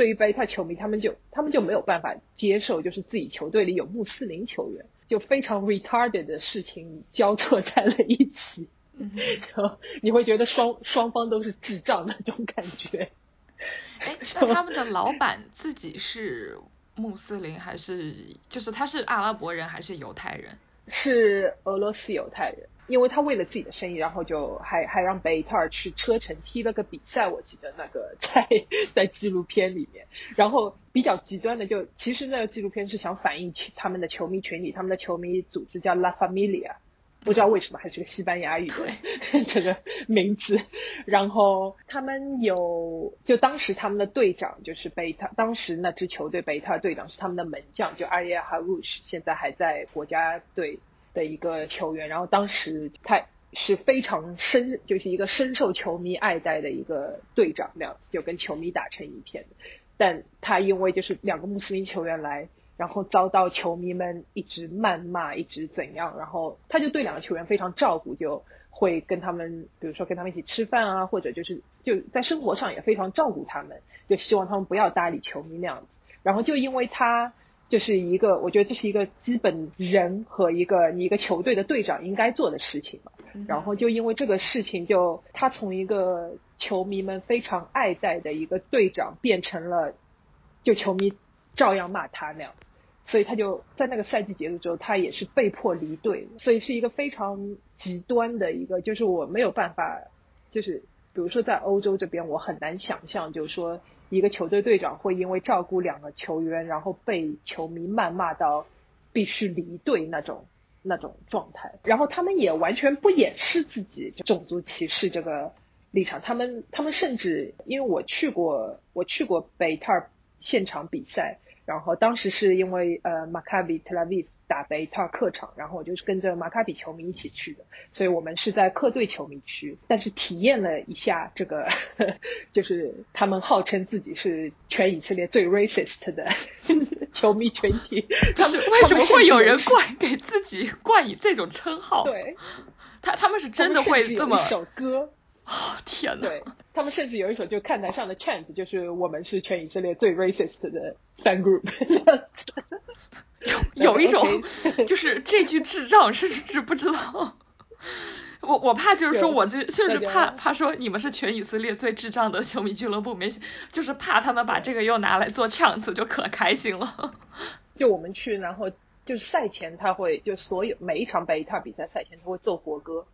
对于贝塔球迷，他们就他们就没有办法接受，就是自己球队里有穆斯林球员，就非常 retarded 的事情交错在了一起，然后 [laughs] 你会觉得双双方都是智障那种感觉。[laughs] 哎，那 [laughs] 他们的老板自己是穆斯林还是就是他是阿拉伯人还是犹太人？是俄罗斯犹太人，因为他为了自己的生意，然后就还还让贝塔尔去车臣踢了个比赛，我记得那个在在纪录片里面。然后比较极端的就，其实那个纪录片是想反映他们的球迷群体，他们的球迷组织叫 La Familia。不知道为什么还是个西班牙语的这个名字，然后他们有就当时他们的队长就是贝塔，当时那支球队贝塔队长是他们的门将，就阿耶哈鲁什，现在还在国家队的一个球员，然后当时他是非常深，就是一个深受球迷爱戴的一个队长，那样子就跟球迷打成一片，但他因为就是两个穆斯林球员来。然后遭到球迷们一直谩骂，一直怎样？然后他就对两个球员非常照顾，就会跟他们，比如说跟他们一起吃饭啊，或者就是就在生活上也非常照顾他们，就希望他们不要搭理球迷那样子。然后就因为他就是一个，我觉得这是一个基本人和一个你一个球队的队长应该做的事情嘛。然后就因为这个事情，就他从一个球迷们非常爱戴的一个队长，变成了就球迷照样骂他那样。所以他就在那个赛季结束之后，他也是被迫离队，所以是一个非常极端的一个，就是我没有办法，就是比如说在欧洲这边，我很难想象，就是说一个球队队长会因为照顾两个球员，然后被球迷谩骂到必须离队那种那种状态。然后他们也完全不掩饰自己种族歧视这个立场，他们他们甚至因为我去过我去过北特尔现场比赛。然后当时是因为呃马卡比特拉维夫打了一套客场，然后我就是跟着马卡比球迷一起去的，所以我们是在客队球迷区，但是体验了一下这个，[laughs] 就是他们号称自己是全以色列最 racist 的 [laughs] 球迷群体，他们为什么会有人冠给自己冠以这种称号？对，他他们是真的会这么一首歌。哦 [laughs] 天哪！对他们甚至有一首就看台上的 chant，就是我们是全以色列最 racist 的 fan group。[laughs] 有有一种 [laughs] 就是这句智障甚至不知道。我我怕就是说，我就就是怕怕说你们是全以色列最智障的球迷俱乐部，没就是怕他们把这个又拿来做 chant，就可开心了。就我们去，然后就是赛前他会就所有每一场北塔比赛赛前他会奏国歌。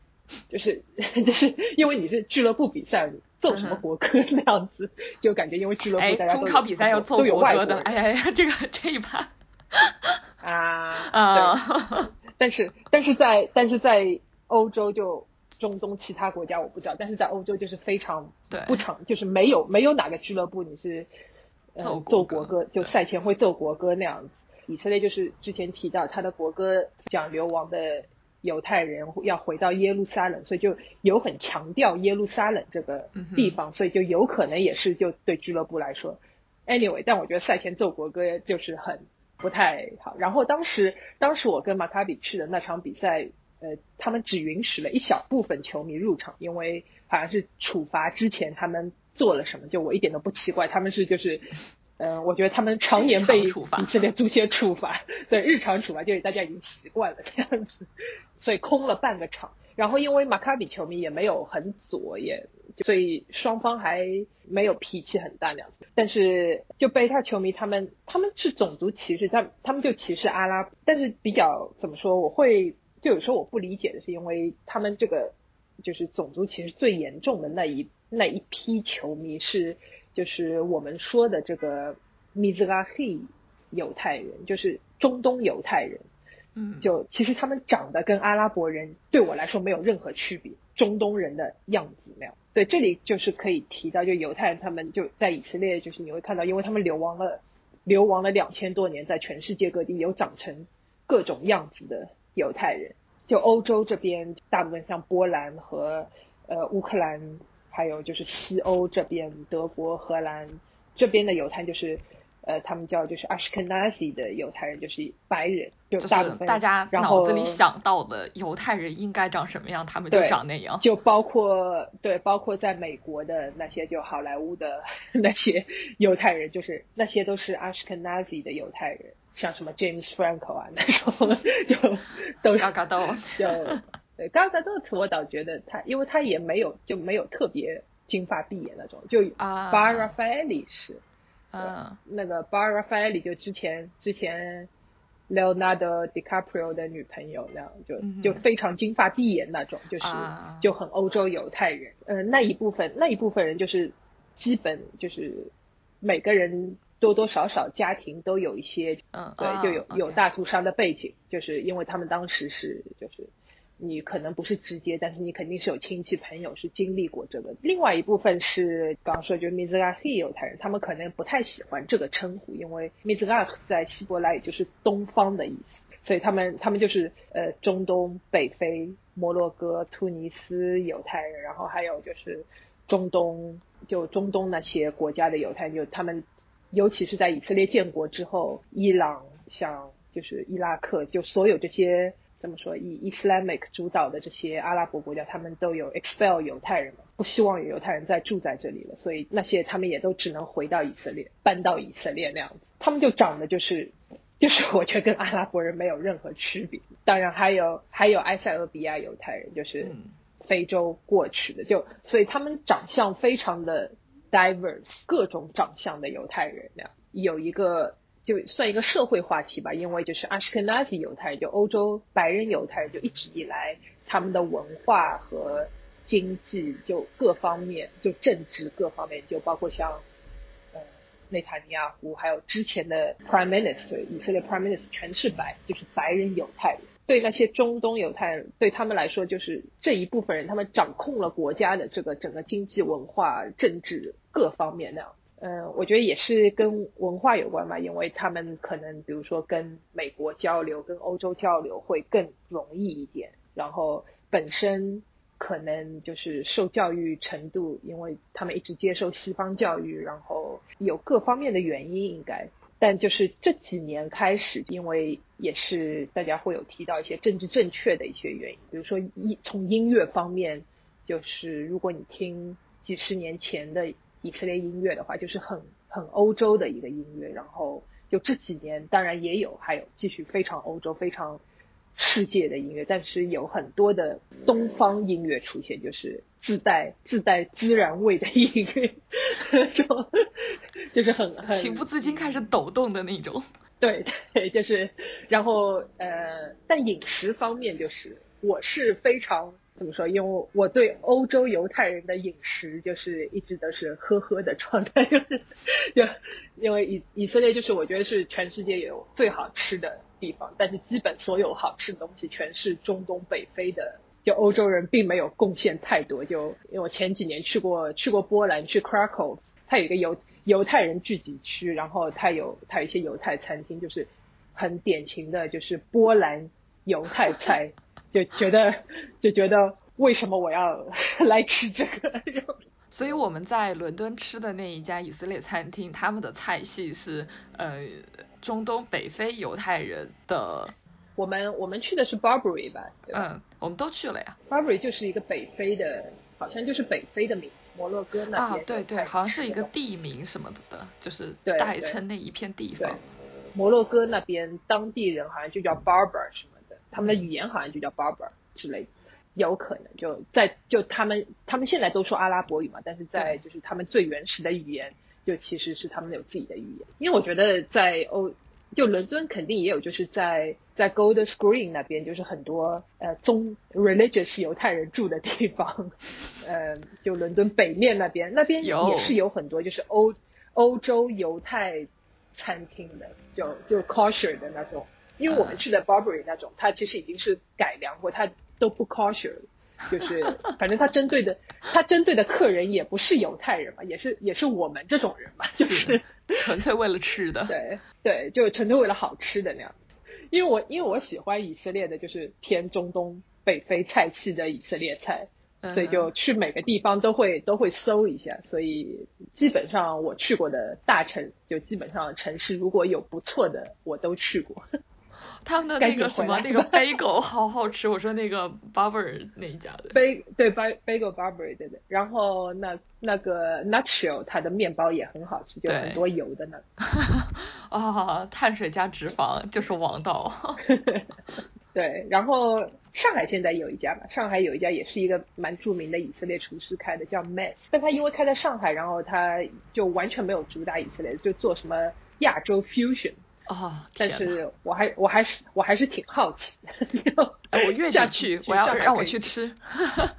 就是 [laughs] 就是因为你是俱乐部比赛，奏什么国歌 [laughs] 那样子，就感觉因为俱乐部大家中超比赛要奏国歌的，哎呀呀，这个这一趴 [laughs] 啊啊！但是但是在但是在欧洲就中东其他国家我不知道，但是在欧洲就是非常不常，就是没有没有哪个俱乐部你是奏奏国歌，就赛前会奏国歌那样子。以色列就是之前提到他的国歌讲流亡的。犹太人要回到耶路撒冷，所以就有很强调耶路撒冷这个地方，所以就有可能也是就对俱乐部来说，anyway，但我觉得赛前奏国歌就是很不太好。然后当时当时我跟马卡比去的那场比赛，呃，他们只允许了一小部分球迷入场，因为好像是处罚之前他们做了什么，就我一点都不奇怪，他们是就是。嗯，我觉得他们常年被以色列足协处罚，[laughs] 对日常处罚，就是大家已经习惯了这样子，所以空了半个场。然后因为马卡比球迷也没有很左，也所以双方还没有脾气很大那样子。但是就贝塔球迷他们他们是种族歧视，他他们就歧视阿拉，但是比较怎么说，我会就有时候我不理解的是，因为他们这个就是种族歧视最严重的那一那一批球迷是。就是我们说的这个米兹拉黑犹太人，就是中东犹太人，嗯，就其实他们长得跟阿拉伯人对我来说没有任何区别，中东人的样子没有。对，这里就是可以提到，就犹太人他们就在以色列，就是你会看到，因为他们流亡了，流亡了两千多年，在全世界各地有长成各种样子的犹太人。就欧洲这边，大部分像波兰和呃乌克兰。还有就是西欧这边，德国、荷兰这边的犹太就是，呃，他们叫就是 Ashkenazi 的犹太人，就是白人，就就是大部分大家脑子里想到的犹太人应该长什么样，他们就长那样。就包括对，包括在美国的那些就好莱坞的 [laughs] 那些犹太人，就是那些都是 Ashkenazi 的犹太人，像什么 James Franco 啊那种，[laughs] 就都嘎嘎都，就对，刚才豆子我倒觉得他，因为他也没有就没有特别金发碧眼那种，就啊。Bar Raffaelli 是，啊那个 Bar Raffaelli 就之前之前 Leonardo DiCaprio 的女朋友那样，就嗯就非常金发碧眼那种，就是、啊。就很欧洲犹太人。呃，那一部分那一部分人就是基本就是每个人多多少少家庭都有一些嗯，对，啊就有有大屠杀的背景，就是因为他们当时是就是你可能不是直接，但是你肯定是有亲戚朋友是经历过这个。另外一部分是刚刚说就是 Mizrahi 犹太人，他们可能不太喜欢这个称呼，因为 Mizrah 在希伯来语就是东方的意思，所以他们他们就是呃中东、北非、摩洛哥、突尼斯犹太人，然后还有就是中东就中东那些国家的犹太人，就他们尤其是在以色列建国之后，伊朗像就是伊拉克，就所有这些怎么说以 Islamic 主导的这些阿拉伯国家，他们都有 expel 犹太人嘛，不希望有犹太人再住在这里了，所以那些他们也都只能回到以色列，搬到以色列那样子，他们就长得就是。就是我觉得跟阿拉伯人没有任何区别，当然还有还有埃塞俄比亚犹太人，就是嗯。非洲过去的，就所以他们长相非常的 diverse，各种长相的犹太人那样。有一个就算一个社会话题吧，因为就是 Ashkenazi 犹太人，就欧洲白人犹太人，就一直以来他们的文化和经济就各方面，就政治各方面，就包括像呃内塔尼亚胡，还有之前的 Prime Minister 以色列 Prime Minister 全是白，就是白人犹太人。对那些中东犹太人，对他们来说，就是这一部分人，他们掌控了国家的这个整个经济、文化、政治各方面那样。嗯，我觉得也是跟文化有关吧，因为他们可能比如说跟美国交流、跟欧洲交流会更容易一点，然后本身可能就是受教育程度，因为他们一直接受西方教育，然后有各方面的原因应该。但就是这几年开始，因为也是大家会有提到一些政治正确的一些原因，比如说一从音乐方面，就是如果你听几十年前的以色列音乐的话，就是很很欧洲的一个音乐，然后就这几年当然也有，还有继续非常欧洲、非常世界的音乐，但是有很多的东方音乐出现，就是自带自带孜然味的音乐，就 [laughs] 就是很很情不自禁开始抖动的那种。对对，就是，然后呃，但饮食方面就是，我是非常怎么说？因为我对欧洲犹太人的饮食就是一直都是呵呵的状态，就是就因为以以色列就是我觉得是全世界有最好吃的地方，但是基本所有好吃的东西全是中东北非的。就欧洲人并没有贡献太多，就因为我前几年去过去过波兰，去 Krakow，它有一个犹犹太人聚集区，然后它有它有一些犹太餐厅，就是很典型的就是波兰犹太菜，就觉得就觉得为什么我要 [laughs] 来吃这个？[laughs] 所以我们在伦敦吃的那一家以色列餐厅，他们的菜系是呃中东北非犹太人的，我们我们去的是 Barbary 吧？对吧嗯，我们都去了呀。Barbary 就是一个北非的，好像就是北非的名字，摩洛哥那啊边，对对，好像是一个地名什么的，就是代称那一片地方。，摩洛哥那边当地人好像就叫 Barber 什么的，他们的语言好像就叫 Barber 之类的，有可能就在就他们他们现在都说阿拉伯语嘛，但是在就是他们最原始的语言，就其实是他们有自己的语言。因为我觉得在欧就伦敦肯定也有，就是在在 Gold Screen 那边，就是很多呃宗 religious 犹太人住的地方，呃，就伦敦北面那边，那边也是有很多就是欧欧洲犹太餐厅的，就就 kosher 的那种。因为我们去的 Burberry 那种，它其实已经是改良过，它都不 kosher 了。就是，[laughs] 反正它针对的，它针对的客人也不是犹太人嘛，也是也是我们这种人嘛，就是 [laughs] 纯粹为了吃的。对对，就纯粹为了好吃的那样。因为我因为我喜欢以色列的，就是偏中东北非菜系的以色列菜，所以就去每个地方都会都会搜一下，所以基本上我去过的大城，就基本上城市如果有不错的，我都去过。他们的那个什么那个 [laughs] bagel 好好吃，我说那个 Barber 那一家的 bag 对 bagel Barber 对对，然后那那个 Nutshell 它的面包也很好吃，就很多油的那。啊，碳水加脂肪就是王道。[laughs] [laughs] 对，然后上海现在有一家嘛，上海有一家也是一个蛮著名的以色列厨师开的，叫 Mass，但他因为开在上海，然后他就完全没有主打以色列，就做什么亚洲 fusion。哦，但是我还我还是我还是挺好奇的。[laughs] 我愿意去，我要让我去吃。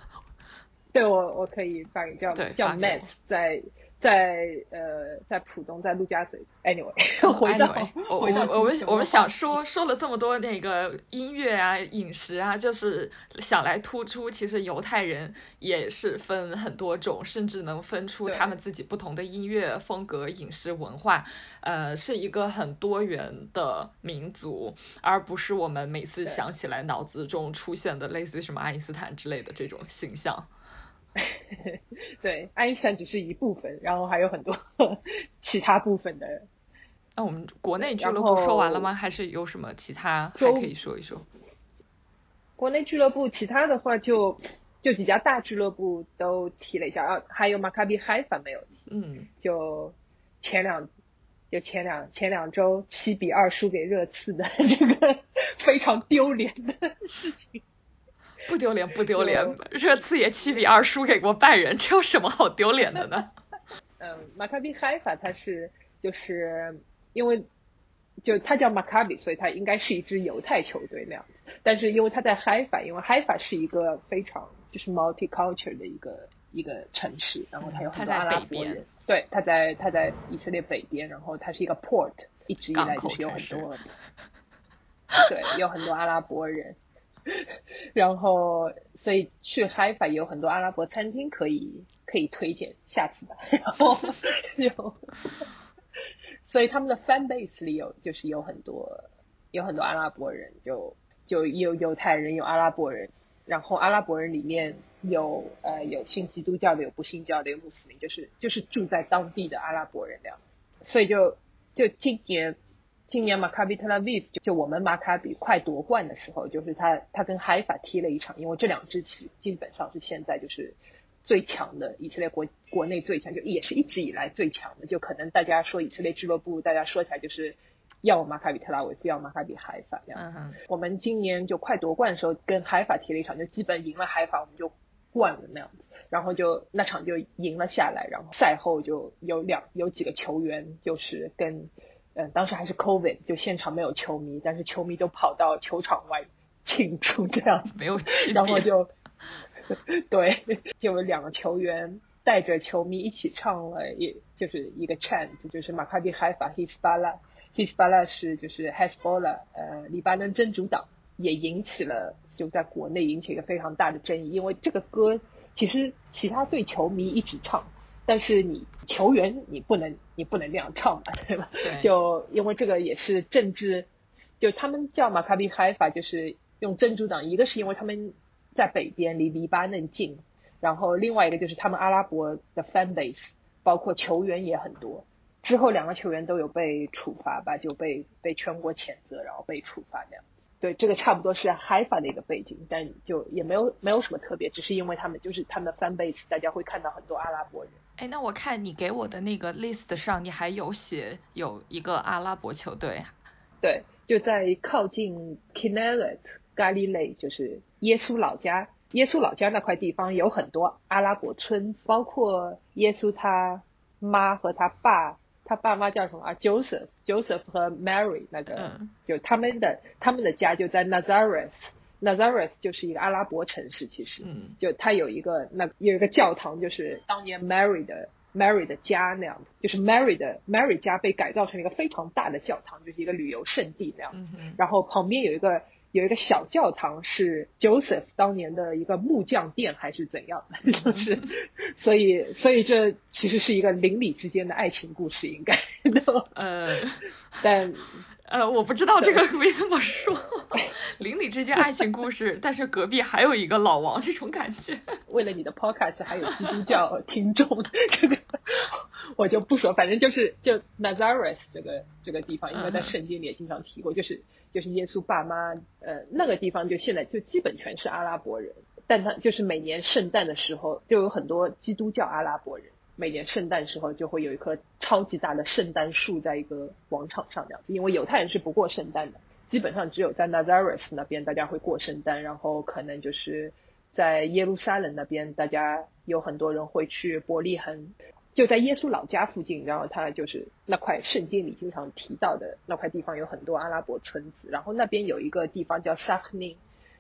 [laughs] 对，我我可以发给叫叫 Matt 在。在呃，在浦东，在陆家嘴。Anyway，[laughs] 回到我我我们我们想说说了这么多那个音乐啊、饮食啊，就是想来突出，其实犹太人也是分很多种，甚至能分出他们自己不同的音乐风格、饮食文化，呃，是一个很多元的民族，而不是我们每次想起来脑子中出现的类似于什么爱因斯坦之类的这种形象。[laughs] 对，爱因斯坦只是一部分，然后还有很多 [laughs] 其他部分的。那我们国内俱乐部说完了吗？还是有什么其他还可以说一说？国内俱乐部其他的话，就就几家大俱乐部都提了一下啊，还有马卡比海法没有提。嗯，就前两就前两前两周七比二输给热刺的这个 [laughs] 非常丢脸的事情。不丢脸，不丢脸。[laughs] 热刺也七比二输给过拜仁，这有什么好丢脸的呢？[laughs] 嗯，马卡比海法他是就是因为就他叫马卡比，所以他应该是一支犹太球队那样子。但是因为他在海法，因为海法是一个非常就是 multicultural 的一个一个城市，然后他有很多阿拉伯人。对，他在他在以色列北边，然后他是一个 port，一直以来就是有很多 [laughs] 对，有很多阿拉伯人。[laughs] 然后，所以去海法也有很多阿拉伯餐厅可以可以推荐，下次吧。[laughs] 然后有，[laughs] 所以他们的 fan base 里有就是有很多有很多阿拉伯人，就就有犹太人，有阿拉伯人。然后阿拉伯人里面有呃有信基督教的，有不信教的，有穆斯林，就是就是住在当地的阿拉伯人这样。所以就就今年。今年马卡比特拉维夫就我们马卡比快夺冠的时候，就是他他跟海法踢了一场，因为这两支棋基本上是现在就是最强的以色列国国内最强，就也是一直以来最强的。就可能大家说以色列俱乐部，大家说起来就是要马卡比特拉维夫，要马卡比海法这样。我们今年就快夺冠的时候跟海法踢了一场，就基本赢了海法，我们就冠了那样子。然后就那场就赢了下来，然后赛后就有两有几个球员就是跟。嗯，当时还是 COVID，就现场没有球迷，但是球迷都跑到球场外庆祝，这样没有然后就 [laughs] 对，就有两个球员带着球迷一起唱了，也就是一个 chant，就是马卡比海法 Hisbala，Hisbala 是就是 Hezbollah，呃，黎巴嫩真主党，也引起了就在国内引起一个非常大的争议，因为这个歌其实其他队球迷一直唱。但是你球员你不能你不能这样唱嘛，对吧？对。就因为这个也是政治，就他们叫马卡比海法，就是用真主党。一个是因为他们在北边离黎巴嫩近，然后另外一个就是他们阿拉伯的 fan base，包括球员也很多。之后两个球员都有被处罚吧，就被被全国谴责，然后被处罚这样。对，这个差不多是海法的一个背景，但就也没有没有什么特别，只是因为他们就是他们的 fan base，大家会看到很多阿拉伯人。哎，那我看你给我的那个 list 上，你还有写有一个阿拉伯球队。对，就在靠近 Kinneret Galilee，就是耶稣老家，耶稣老家那块地方有很多阿拉伯村，包括耶稣他妈和他爸。他爸妈叫什么啊？Joseph，Joseph 和 Mary 那个，就他们的他们的家就在 Nazareth，Nazareth 就是一个阿拉伯城市，其实，就它有一个那有一个教堂，就是当年 Mary 的 Mary 的家那样，就是 Mary 的 Mary 家被改造成一个非常大的教堂，就是一个旅游胜地那样，然后旁边有一个。有一个小教堂是 Joseph 当年的一个木匠店还是怎样的，[laughs] 就是，所以所以这其实是一个邻里之间的爱情故事，应该，呃，[laughs] 但呃我不知道这个没这么说，[laughs] 邻里里之间爱情故事，但是隔壁还有一个老王，这种感觉。为了你的 podcast 还有基督教听众，这个我就不说，反正就是就 Nazareth 这个这个地方，因为在圣经里也经常提过，就是就是耶稣爸妈呃那个地方，就现在就基本全是阿拉伯人，但他就是每年圣诞的时候，就有很多基督教阿拉伯人。每年圣诞时候就会有一棵超级大的圣诞树在一个广场上这样子，因为犹太人是不过圣诞的，基本上只有在 Nazareth 那边大家会过圣诞，然后可能就是在耶路撒冷那边，大家有很多人会去伯利恒，就在耶稣老家附近，然后他就是那块圣经里经常提到的那块地方有很多阿拉伯村子，然后那边有一个地方叫 s a h n i n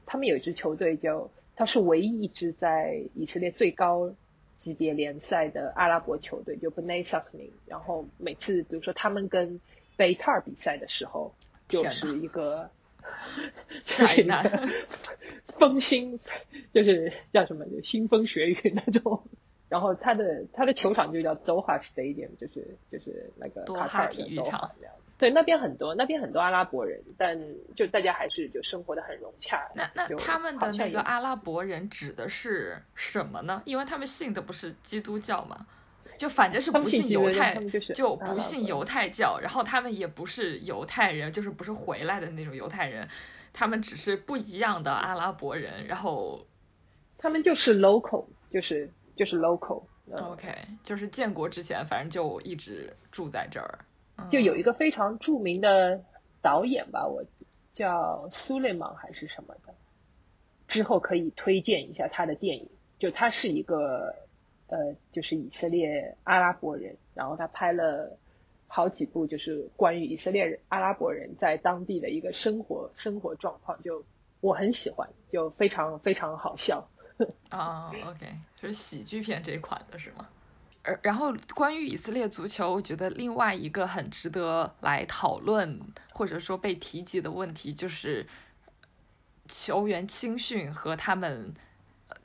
他们有一支球队叫，它是唯一一支在以色列最高。级别联赛的阿拉伯球队就 Bnei s a k n i 然后每次比如说他们跟贝塔尔比赛的时候，就是一个 [laughs] 灾难，[laughs] 风心就是叫什么就腥风血雨那种。然后他的他的球场就叫 Doha Stadium，就是就是那个多哈体育场这样。对，那边很多，那边很多阿拉伯人，但就大家还是就生活的很融洽。那那他们的那个阿拉伯人指的是什么呢？因为他们信的不是基督教嘛，就反正是不信犹太，就不信犹太教。然后他们也不是犹太人，就是不是回来的那种犹太人，他们只是不一样的阿拉伯人。然后他们就是 local，就是就是 local。OK，就是建国之前，反正就一直住在这儿。就有一个非常著名的导演吧，我叫苏雷芒还是什么的，之后可以推荐一下他的电影。就他是一个呃，就是以色列阿拉伯人，然后他拍了好几部，就是关于以色列人阿拉伯人在当地的一个生活生活状况，就我很喜欢，就非常非常好笑。啊，[laughs] OK，就是喜剧片这一款的是吗？而然后，关于以色列足球，我觉得另外一个很值得来讨论或者说被提及的问题，就是球员青训和他们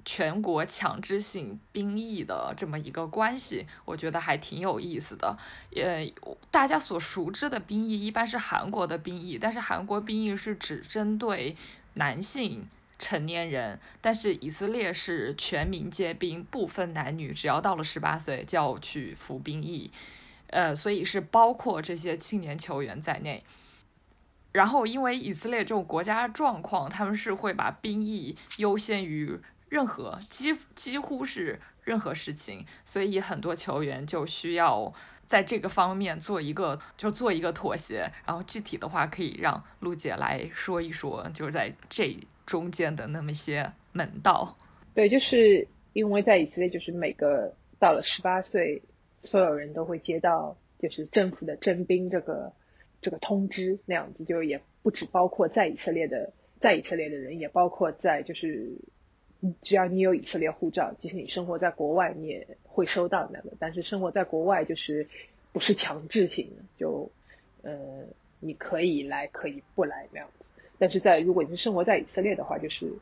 全国强制性兵役的这么一个关系，我觉得还挺有意思的。呃，大家所熟知的兵役一般是韩国的兵役，但是韩国兵役是只针对男性。成年人，但是以色列是全民皆兵，不分男女，只要到了十八岁就要去服兵役，呃，所以是包括这些青年球员在内。然后，因为以色列这种国家状况，他们是会把兵役优先于任何几几乎是任何事情，所以很多球员就需要在这个方面做一个就做一个妥协。然后具体的话，可以让陆姐来说一说，就是在这。中间的那么些门道，对，就是因为在以色列，就是每个到了十八岁，所有人都会接到就是政府的征兵这个这个通知那样子，就也不只包括在以色列的在以色列的人，也包括在就是只要你有以色列护照，即使你生活在国外，你也会收到那个。但是生活在国外就是不是强制性的，就呃你可以来，可以不来那样子。但是在如果你是生活在以色列的话，就是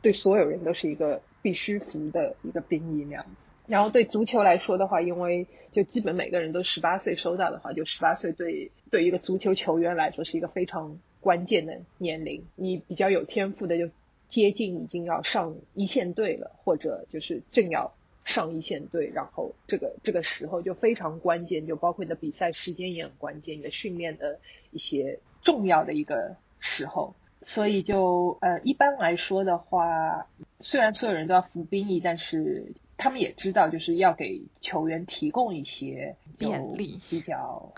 对所有人都是一个必须服的一个兵役那样子。然后对足球来说的话，因为就基本每个人都十八岁收到的话，就十八岁对对一个足球球员来说是一个非常关键的年龄。你比较有天赋的就接近已经要上一线队了，或者就是正要上一线队，然后这个这个时候就非常关键，就包括你的比赛时间也很关键，你的训练的一些重要的一个。时候，所以就呃，一般来说的话，虽然所有人都要服兵役，但是他们也知道，就是要给球员提供一些便利，比较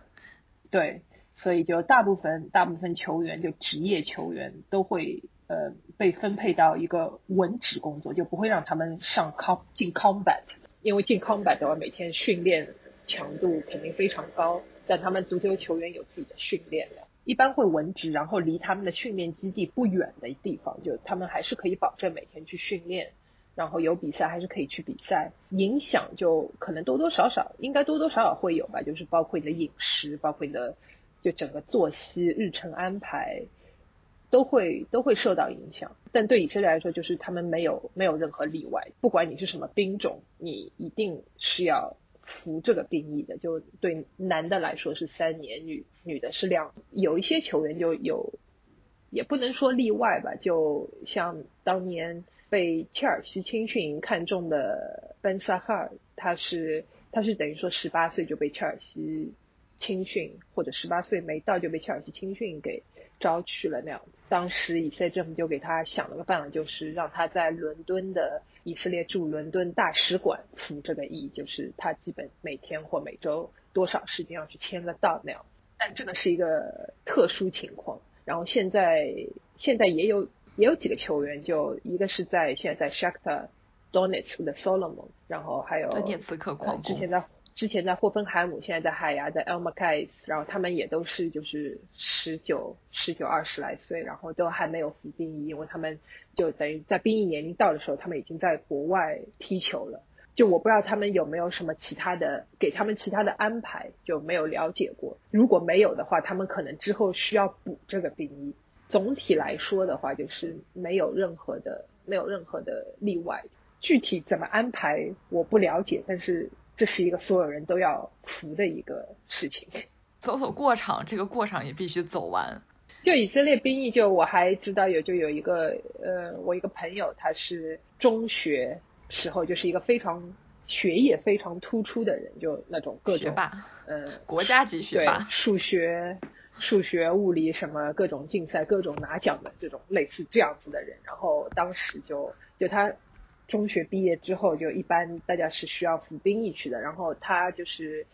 对，所以就大部分大部分球员，就职业球员都会呃被分配到一个文职工作，就不会让他们上 com 进 combat，因为进 combat 的话，每天训练强度肯定非常高，但他们足球球员有自己的训练的。一般会文职，然后离他们的训练基地不远的地方，就他们还是可以保证每天去训练，然后有比赛还是可以去比赛。影响就可能多多少少，应该多多少少会有吧，就是包括你的饮食，包括你的就整个作息、日程安排，都会都会受到影响。但对以色列来说，就是他们没有没有任何例外，不管你是什么兵种，你一定是要。服这个兵役的，就对男的来说是三年，女女的是两。有一些球员就有也不能说例外吧，就像当年被切尔西青训营看中的本萨哈尔，他是他是等于说十八岁就被切尔西青训，或者十八岁没到就被切尔西青训给招去了那样子。当时以色列政府就给他想了个办法，就是让他在伦敦的以色列驻伦敦大使馆服这个役，就是他基本每天或每周多少时间要去签个到那样子。但这个是一个特殊情况。然后现在现在也有也有几个球员，就一个是在现在在 Shakhtar Donetsk 的 Solomon，然后还有顿涅茨克矿工，之前在之前在霍芬海姆，现在在海牙的 El Macais，然后他们也都是就是十九十九二十来岁，然后都还没有服兵役，因为他们就等于在兵役年龄到的时候，他们已经在国外踢球了。就我不知道他们有没有什么其他的给他们其他的安排，就没有了解过。如果没有的话，他们可能之后需要补这个兵役。总体来说的话，就是没有任何的没有任何的例外。具体怎么安排我不了解，但是这是一个所有人都要服的一个事情。走走过场，这个过场也必须走完。就以色列兵役，就我还知道有就有一个呃，我一个朋友他是中学时候就是一个非常学业非常突出的人，就那种各种学霸，呃，国家级学霸，数学、数学、物理什么各种竞赛、各种拿奖的这种类似这样子的人。然后当时就就他。中学毕业之后，就一般大家是需要服兵役去的。然后他就是，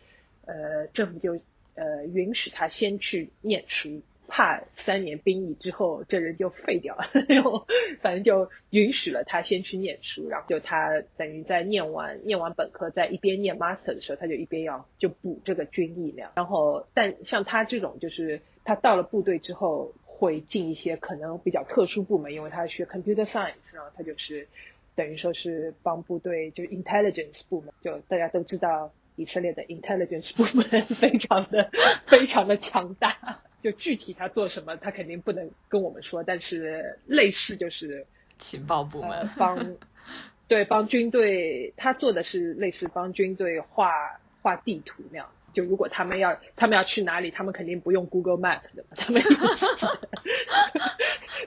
呃，政府就呃允许他先去念书，怕三年兵役之后这人就废掉了。[laughs] 然后反正就允许了他先去念书。然后就他等于在念完念完本科，在一边念 master 的时候，他就一边要就补这个军役那样。然后但像他这种，就是他到了部队之后会进一些可能比较特殊部门，因为他学 computer science，然后他就是。等于说是帮部队，就 intelligence 部门，就大家都知道以色列的 intelligence 部门非常的 [laughs] 非常的强大。就具体他做什么，他肯定不能跟我们说，但是类似就是情报部门帮对帮军队，他做的是类似帮军队画画地图那样。就如果他们要他们要去哪里，他们肯定不用 Google Map 的，他们 [laughs]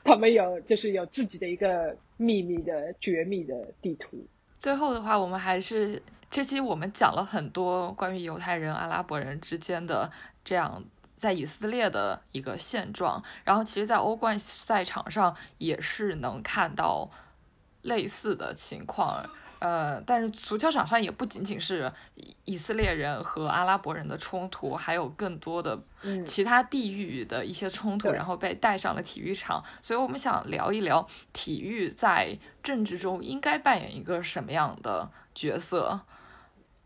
他们有就是有自己的一个秘密的绝密的地图。最后的话，我们还是这期我们讲了很多关于犹太人、阿拉伯人之间的这样在以色列的一个现状，然后其实，在欧冠赛场上也是能看到类似的情况。呃，但是足球场上也不仅仅是以色列人和阿拉伯人的冲突，还有更多的其他地域的一些冲突，然后被带上了体育场。所以我们想聊一聊体育在政治中应该扮演一个什么样的角色，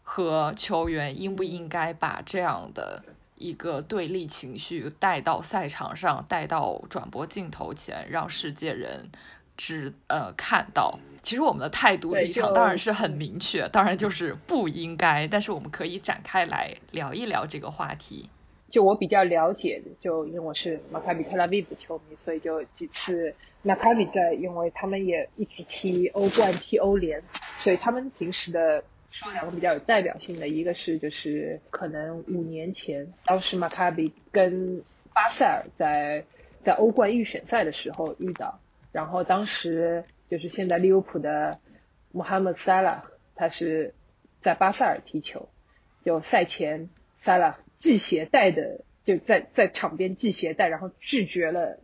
和球员应不应该把这样的一个对立情绪带到赛场上，带到转播镜头前，让世界人知呃看到。其实我们的态度立场当然是很明确，当然就是不应该。但是我们可以展开来聊一聊这个话题。就我比较了解的，就因为我是马卡比特拉维夫球迷，所以就几次马卡比在，因为他们也一直踢欧冠、踢欧联，所以他们平时的说两个比较有代表性的，一个是就是可能五年前，当时马卡比跟巴塞尔在在欧冠预选赛的时候遇到，然后当时。就是现在利物浦的穆罕默德·萨拉，他是在巴塞尔踢球。就赛前，萨拉系鞋带的，就在在场边系鞋带，然后拒绝了，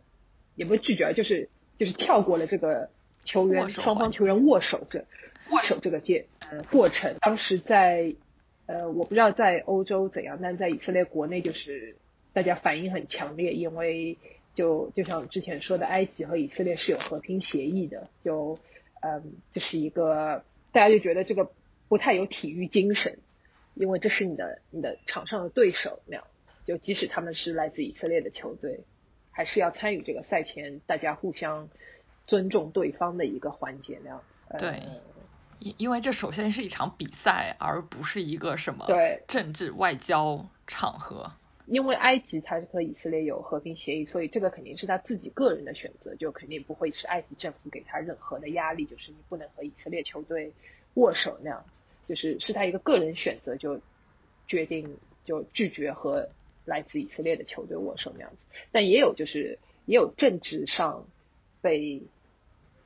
也不是拒绝，就是就是跳过了这个球员双方球员握手这握手这个阶呃过程。当时在呃我不知道在欧洲怎样，但在以色列国内就是大家反应很强烈，因为。就就像之前说的，埃及和以色列是有和平协议的，就嗯，这是一个大家就觉得这个不太有体育精神，因为这是你的你的场上的对手那样，就即使他们是来自以色列的球队，还是要参与这个赛前大家互相尊重对方的一个环节那样。对，因因为这首先是一场比赛，而不是一个什么对政治外交场合。因为埃及它是和以色列有和平协议，所以这个肯定是他自己个人的选择，就肯定不会是埃及政府给他任何的压力，就是你不能和以色列球队握手那样子，就是是他一个个人选择，就决定就拒绝和来自以色列的球队握手那样子。但也有就是也有政治上被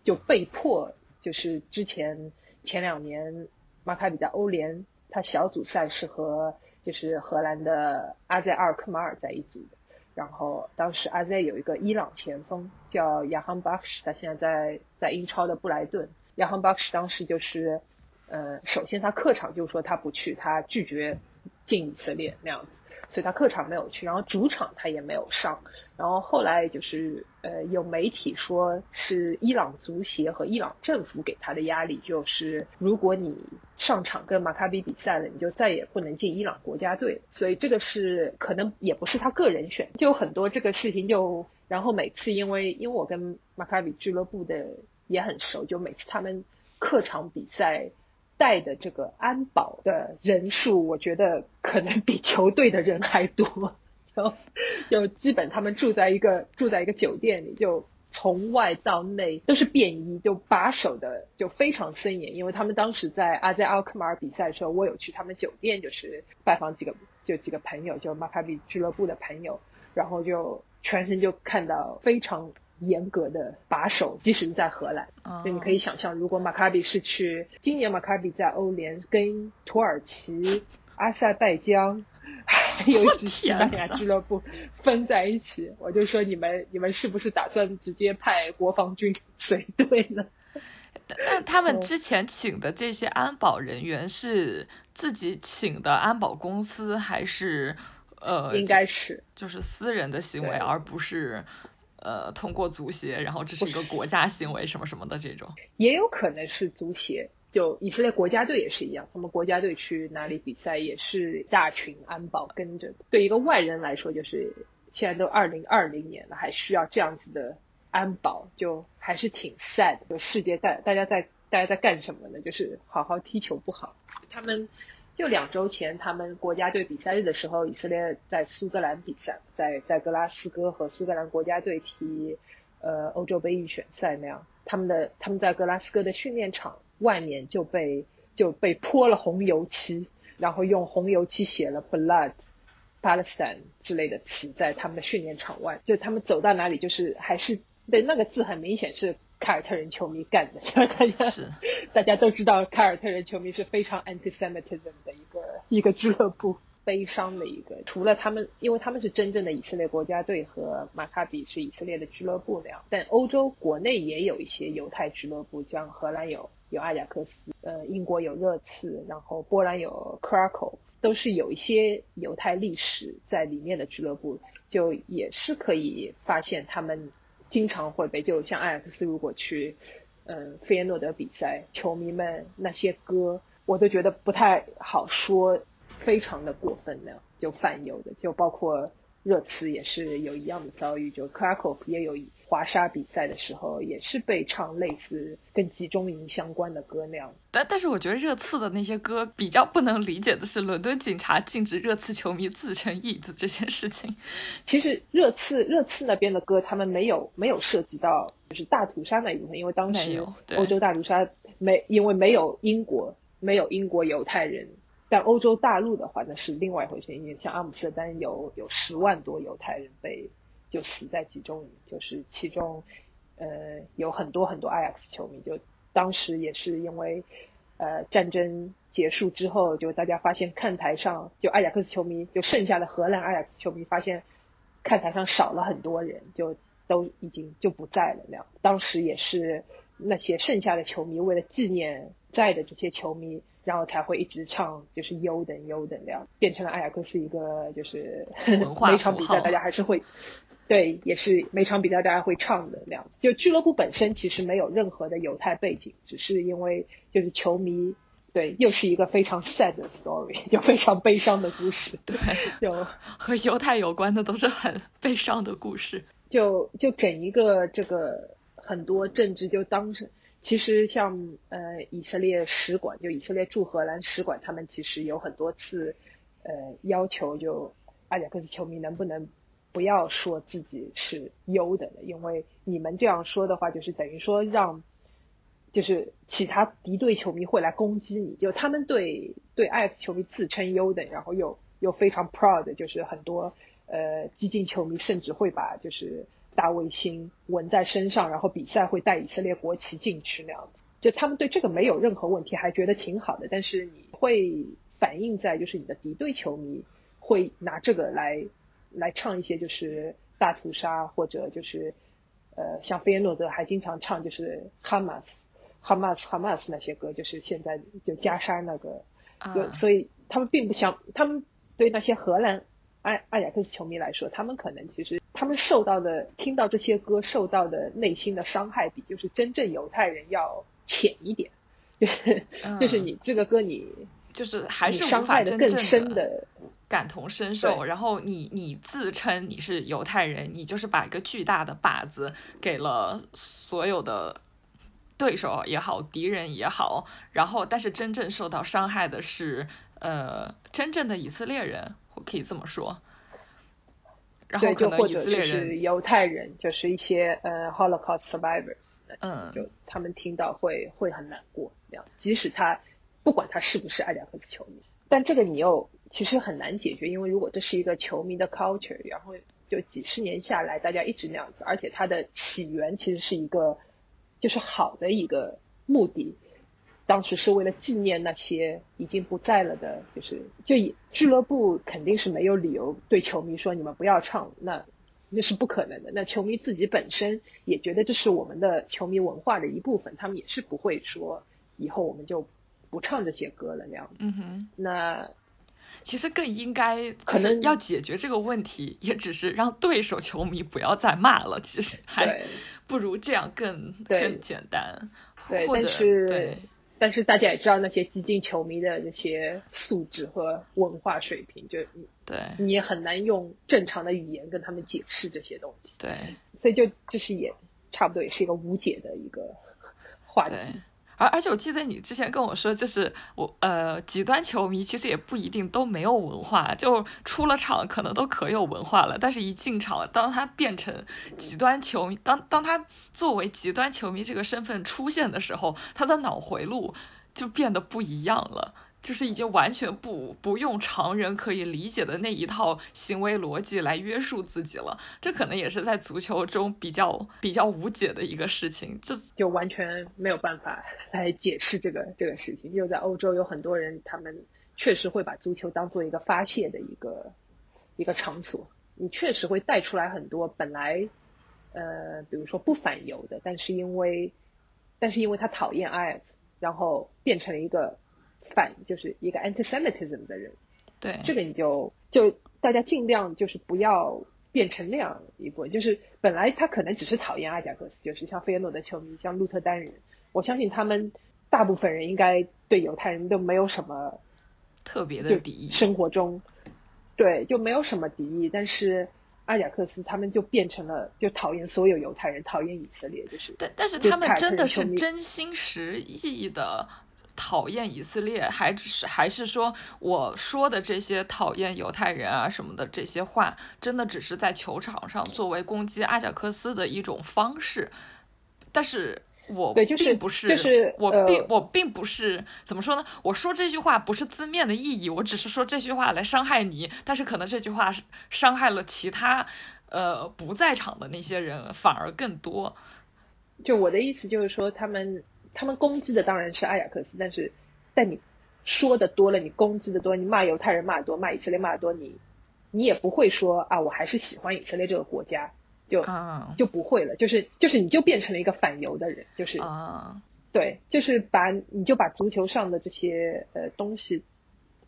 就被迫，就是之前前两年马卡比在欧联他小组赛是和就是荷兰的阿塞尔克马尔在一组的，然后当时阿塞有一个伊朗前锋叫亚哈巴克什，他现在在在英超的布莱顿，亚哈巴克什当时就是呃，首先他客场就说他不去，他拒绝进以色列那样子。所以他客场没有去，然后主场他也没有上，然后后来就是呃有媒体说是伊朗足协和伊朗政府给他的压力，就是如果你上场跟马卡比比赛了，你就再也不能进伊朗国家队。所以这个是可能也不是他个人选，就很多这个事情就，然后每次因为因为我跟马卡比俱乐部的也很熟，就每次他们客场比赛。带的这个安保的人数，我觉得可能比球队的人还多。就 [laughs] 就基本他们住在一个住在一个酒店里，就从外到内都是便衣，就把守的就非常森严。因为他们当时在阿在奥克马尔比赛的时候，我有去他们酒店，就是拜访几个就几个朋友，就马卡比俱乐部的朋友，然后就全身就看到非常。严格的把守，即使是在荷兰，所以你可以想象，如果马卡比是去今年马卡比在欧联跟土耳其、阿塞拜疆还 [laughs] 有一支西班牙俱乐部分在一起，我就说你们你们是不是打算直接派国防军随队呢？但他们之前请的这些安保人员是自己请的安保公司，还是呃，应该是就是私人的行为，而不是。呃，通过足协，然后这是一个国家行为，什么什么的这种，也有可能是足协。就以色列国家队也是一样，他们国家队去哪里比赛也是大群安保跟着。对一个外人来说，就是现在都二零二零年了，还需要这样子的安保，就还是挺 sad。就世界大大家在大家在干什么呢？就是好好踢球不好，他们。就两周前，他们国家队比赛日的时候，以色列在苏格兰比赛，在在格拉斯哥和苏格兰国家队踢呃欧洲杯预选赛那样，他们的他们在格拉斯哥的训练场外面就被就被泼了红油漆，然后用红油漆写了 “blood Palestine” 之类的词在他们的训练场外，就他们走到哪里就是还是对那个字很明显是。凯尔特人球迷干的，[laughs] 大家是大家都知道，凯尔特人球迷是非常 anti-Semitism 的一个一个俱乐部，悲伤的一个。除了他们，因为他们是真正的以色列国家队和马卡比是以色列的俱乐部那样，但欧洲国内也有一些犹太俱乐部，像荷兰有有阿贾克斯，呃，英国有热刺，然后波兰有 Krakow，都是有一些犹太历史在里面的俱乐部，就也是可以发现他们。经常会被就像艾克斯如果去，嗯，费耶诺德比赛，球迷们那些歌，我都觉得不太好说，非常的过分的，就泛犹的，就包括。热刺也是有一样的遭遇，就克拉科夫也有华沙比赛的时候，也是被唱类似跟集中营相关的歌那样。但但是我觉得热刺的那些歌比较不能理解的是，伦敦警察禁止热刺球迷自称义子这件事情。[laughs] 其实热刺热刺那边的歌，他们没有没有涉及到就是大屠杀那一部分，因为当时欧洲大屠杀没因为没有英国没有英国犹太人。但欧洲大陆的话，那是另外一回事。因为像阿姆斯特丹有有十万多犹太人被就死在集中营，就是其中呃有很多很多阿雅克斯球迷，就当时也是因为呃战争结束之后，就大家发现看台上就阿雅克斯球迷就剩下的荷兰阿雅克斯球迷发现看台上少了很多人，就都已经就不在了那样。当时也是那些剩下的球迷为了纪念在的这些球迷。然后才会一直唱，就是优等优等这样，变成了阿雅克斯一个就是 [laughs] 每场比赛大家还是会，对，也是每场比赛大家会唱的那样子。就俱乐部本身其实没有任何的犹太背景，只是因为就是球迷，对，又是一个非常 sad 的 story，[laughs] 就非常悲伤的故事。对，就和犹太有关的都是很悲伤的故事。就就整一个这个很多政治就当时。其实像呃以色列使馆，就以色列驻荷兰使馆，他们其实有很多次呃要求，就阿贾克斯球迷能不能不要说自己是优等的，因为你们这样说的话，就是等于说让就是其他敌对球迷会来攻击你，就他们对对艾斯球迷自称优等，然后又又非常 proud，就是很多呃激进球迷甚至会把就是。大卫星纹在身上，然后比赛会带以色列国旗进去那样子。就他们对这个没有任何问题，还觉得挺好的。但是你会反映在就是你的敌对球迷会拿这个来来唱一些就是大屠杀或者就是呃像菲耶诺德还经常唱就是哈马斯哈马斯哈马斯那些歌，就是现在就加沙那个，就所以他们并不想他们对那些荷兰阿阿贾克斯球迷来说，他们可能其实他们受到的听到这些歌受到的内心的伤害，比就是真正犹太人要。浅一点，[laughs] 就是就是你这个歌，你就是还是伤害的更深的感同身受。然后你你自称你是犹太人，你就是把一个巨大的靶子给了所有的对手也好，敌人也好。然后，但是真正受到伤害的是呃真正的以色列人，我可以这么说。然后可能以色列人、犹太人就是一些呃 Holocaust survivors。嗯，就他们听到会会很难过，这样。即使他不管他是不是阿贾克斯球迷，但这个你又其实很难解决，因为如果这是一个球迷的 culture，然后就几十年下来大家一直那样子，而且它的起源其实是一个就是好的一个目的，当时是为了纪念那些已经不在了的，就是就俱乐部肯定是没有理由对球迷说你们不要唱那。那是不可能的。那球迷自己本身也觉得这是我们的球迷文化的一部分，他们也是不会说以后我们就不唱这些歌了那样。嗯哼。那其实更应该可能要解决这个问题，也只是让对手球迷不要再骂了。其实还不如这样更更简单。对，但是对。但是大家也知道那些激进球迷的那些素质和文化水平，就对你也很难用正常的语言跟他们解释这些东西。对，所以就就是也差不多也是一个无解的一个话题。而而且我记得你之前跟我说，就是我呃极端球迷其实也不一定都没有文化，就出了场可能都可有文化了，但是一进场，当他变成极端球迷，当当他作为极端球迷这个身份出现的时候，他的脑回路就变得不一样了。就是已经完全不不用常人可以理解的那一套行为逻辑来约束自己了，这可能也是在足球中比较比较无解的一个事情，就就完全没有办法 [laughs] 来解释这个这个事情。就在欧洲有很多人，他们确实会把足球当做一个发泄的一个一个场所，你确实会带出来很多本来呃，比如说不反犹的，但是因为但是因为他讨厌阿 x 然后变成了一个。反就是一个 anti-Semitism 的人，对。这个你就就大家尽量就是不要变成那样一部分，就是本来他可能只是讨厌阿贾克斯，就是像费耶诺的球迷，像鹿特丹人，我相信他们大部分人应该对犹太人都没有什么特别的敌意，生活中对就没有什么敌意，但是阿贾克斯他们就变成了就讨厌所有犹太人，讨厌以色列，就是但但是他们真的是真心实意的。讨厌以色列，还是还是说我说的这些讨厌犹太人啊什么的这些话，真的只是在球场上作为攻击阿贾克斯的一种方式？但是我并不是，就是我并我并不是怎么说呢？我说这句话不是字面的意义，我只是说这句话来伤害你。但是可能这句话伤害了其他呃不在场的那些人，反而更多。就我的意思就是说他们。他们攻击的当然是阿雅克斯，但是，但你说的多了，你攻击的多，你骂犹太人骂的多，骂以色列骂的多，你你也不会说啊，我还是喜欢以色列这个国家，就就不会了，就是就是你就变成了一个反犹的人，就是对，就是把你就把足球上的这些呃东西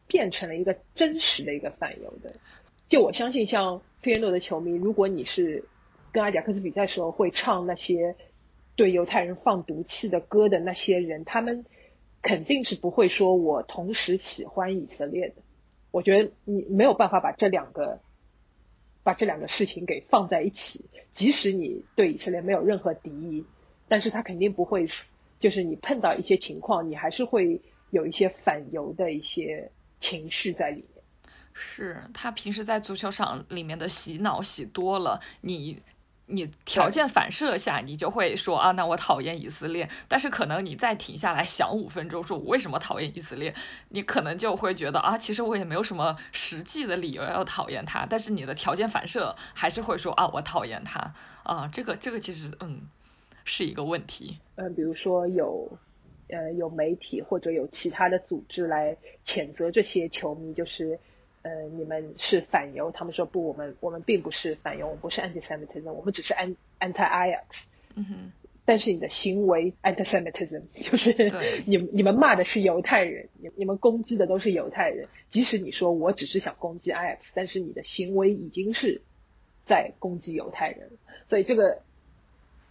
变成了一个真实的一个反犹的。就我相信，像费耶诺的球迷，如果你是跟阿贾克斯比赛时候会唱那些。对犹太人放毒气的歌的那些人，他们肯定是不会说我同时喜欢以色列的。我觉得你没有办法把这两个把这两个事情给放在一起。即使你对以色列没有任何敌意，但是他肯定不会，就是你碰到一些情况，你还是会有一些反犹的一些情绪在里面。是他平时在足球场里面的洗脑洗多了，你。你条件反射下，你就会说啊，那我讨厌以色列。但是可能你再停下来想五分钟，说我为什么讨厌以色列，你可能就会觉得啊，其实我也没有什么实际的理由要讨厌他。但是你的条件反射还是会说啊，我讨厌他啊。这个这个其实嗯是一个问题。嗯，比如说有呃有媒体或者有其他的组织来谴责这些球迷，就是。呃，你们是反犹？他们说不，我们我们并不是反犹，我们不是 anti-Semitism，我们只是 an anti-Ajax。嗯哼。但是你的行为 anti-Semitism，就是 [laughs] 你你们骂的是犹太人，你你们攻击的都是犹太人。即使你说我只是想攻击 Ajax，但是你的行为已经是在攻击犹太人，所以这个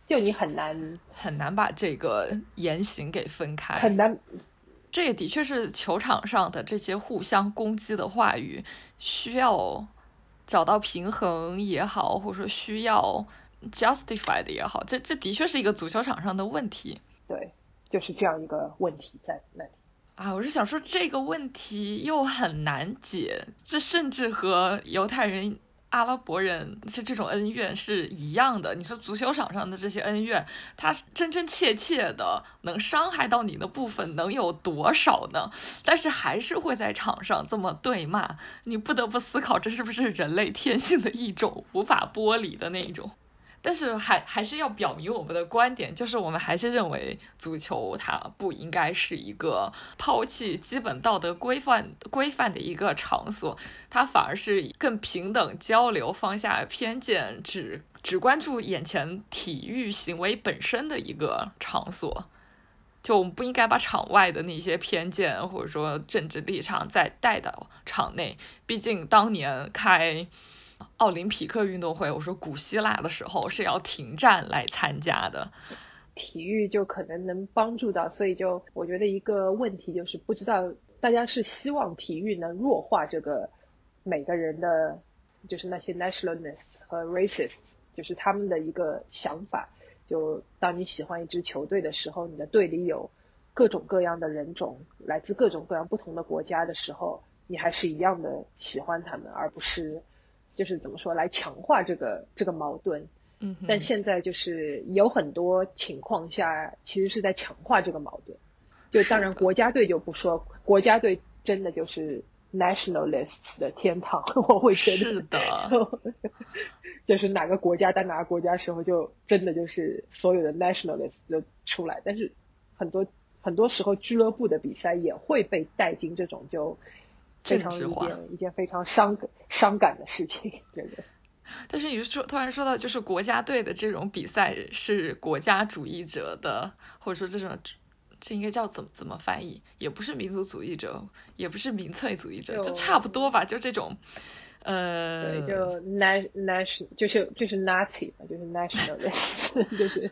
就你很难很难把这个言行给分开，很难。这也的确是球场上的这些互相攻击的话语，需要找到平衡也好，或者说需要 justify 的也好，这这的确是一个足球场上的问题。对，就是这样一个问题在那里。啊，我是想说这个问题又很难解，这甚至和犹太人。阿拉伯人是这种恩怨是一样的。你说足球场上的这些恩怨，它真真切切的能伤害到你的部分能有多少呢？但是还是会在场上这么对骂，你不得不思考，这是不是人类天性的一种无法剥离的那种。但是还还是要表明我们的观点，就是我们还是认为足球它不应该是一个抛弃基本道德规范规范的一个场所，它反而是更平等交流、放下偏见、只只关注眼前体育行为本身的一个场所。就我们不应该把场外的那些偏见或者说政治立场再带到场内，毕竟当年开。奥林匹克运动会，我说古希腊的时候是要停战来参加的，体育就可能能帮助到，所以就我觉得一个问题就是不知道大家是希望体育能弱化这个每个人的，就是那些 nationalists 和 racists，就是他们的一个想法。就当你喜欢一支球队的时候，你的队里有各种各样的人种，来自各种各样不同的国家的时候，你还是一样的喜欢他们，而不是。就是怎么说来强化这个这个矛盾，嗯，但现在就是有很多情况下其实是在强化这个矛盾。就当然国家队就不说，国家队真的就是 nationalists 的天堂，我会觉得是的。就是哪个国家在哪个国家时候，就真的就是所有的 nationalists 就出来。但是很多很多时候俱乐部的比赛也会被带进这种就。非常一件一件非常伤伤感的事情，对对。[laughs] 但是你说突然说到，就是国家队的这种比赛是国家主义者的，或者说这种这应该叫怎么怎么翻译？也不是民族主义者，也不是民粹主义者，就差不多吧，就这种。呃，对，就 national 就是就是 Nazi 嘛，就是 national，[laughs] 就是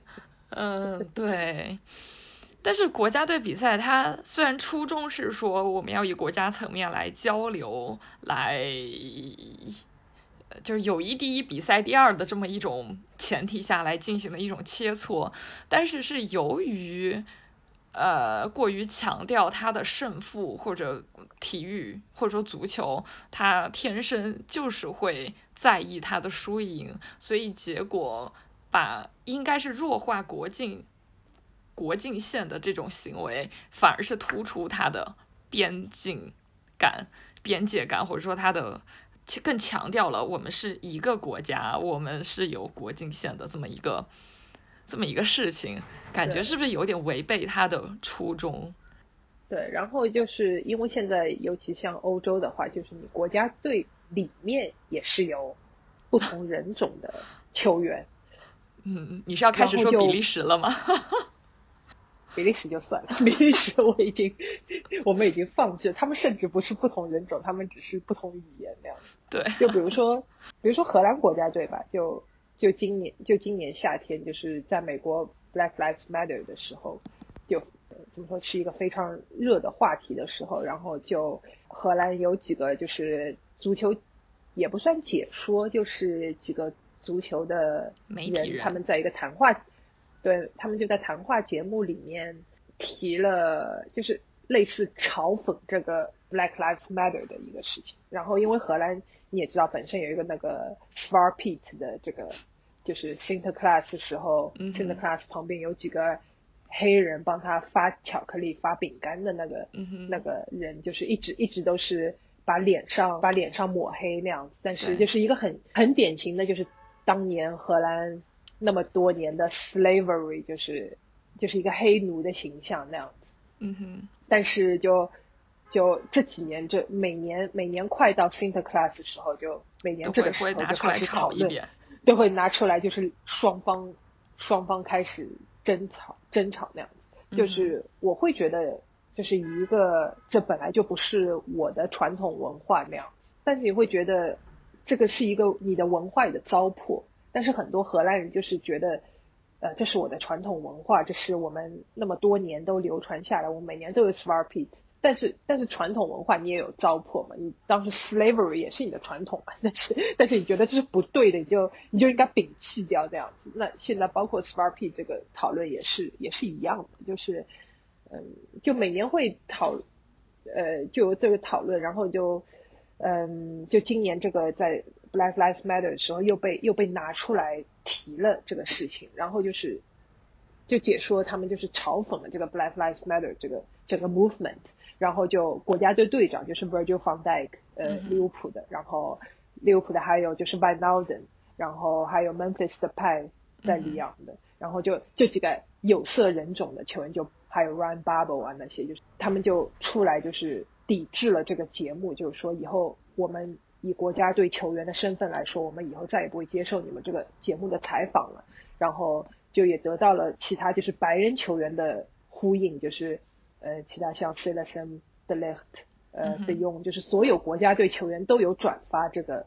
嗯，对。但是国家队比赛，它虽然初衷是说我们要以国家层面来交流，来就是友谊第一，比赛第二的这么一种前提下来进行的一种切磋，但是是由于呃过于强调它的胜负或者体育或者说足球，它天生就是会在意它的输赢，所以结果把应该是弱化国境。国境线的这种行为，反而是突出它的边境感、边界感，或者说它的更强调了我们是一个国家，我们是有国境线的这么一个这么一个事情，感觉是不是有点违背他的初衷？对，然后就是因为现在，尤其像欧洲的话，就是你国家队里面也是有不同人种的球员。嗯，你是要开始说比利时了吗？[laughs] 比利时就算了，[laughs] 比利时我已经，我们已经放弃了。他们甚至不是不同人种，他们只是不同语言那样子。对，就比如说，比如说荷兰国家队吧，就就今年就今年夏天，就是在美国 Black Lives Matter 的时候，就怎么说是一个非常热的话题的时候，然后就荷兰有几个就是足球也不算解说，就是几个足球的媒人，他们在一个谈话。对他们就在谈话节目里面提了，就是类似嘲讽这个 Black Lives Matter 的一个事情。然后因为荷兰你也知道，本身有一个那个 s v a r p e t 的这个就是 Sinterklaas 时候、嗯哼 Sinterklaas 旁边有几个黑人帮他发巧克力、发饼干的那个、嗯那个人，就是一直一直都是把脸上把脸上抹黑那样子，但是就是一个很很典型的，就是当年荷兰那么多年的 slavery，就是就是一个黑奴的形象那样子。嗯哼，但是就就这几年，这每年每年快到 Sinterklaas 的时候，就每年这个时候就开始讨论。都会拿出来，就是双方双方开始争吵争吵那样子。就嗯是我会觉得，就是一个这本来就不是我的传统文化那样子，但是你会觉得这个是一个你的文化里的糟粕。但是很多荷兰人就是觉得，呃，这是我的传统文化，这是我们那么多年都流传下来，我们每年都有 s w a r p 但是但是传统文化你也有糟粕嘛，你当时 slavery 也是你的传统嘛，[laughs] 但是但是你觉得这是不对的，你就你就应该摒弃掉这样子。那现在包括 s w a r p 这个讨论也是也是一样的，就是嗯，就每年会讨呃就有这个讨论，然后就嗯就今年这个在 Black Lives Matter 的时候又被又被拿出来提了这个事情，然后就是就解说他们就是嘲讽了这个 Black Lives Matter 这个整个 movement，然后就国家队队长就是 Virgil van Dijk，呃，利物浦的，然后利物浦的还有就是 Van Nalden，然后还有 Memphis 的派在里昂的，然后就这几个有色人种的球员就还有 Ryan Babel 啊那些，就是他们就出来就是抵制了这个节目，就是说以后我们以国家队球员的身份来说，我们以后再也不会接受你们这个节目的采访了。然后就也得到了其他就是白人球员的呼应，就是呃其他像 l a s o n De Ligt 呃嗯哼的用，就是所有国家队球员都有转发这个，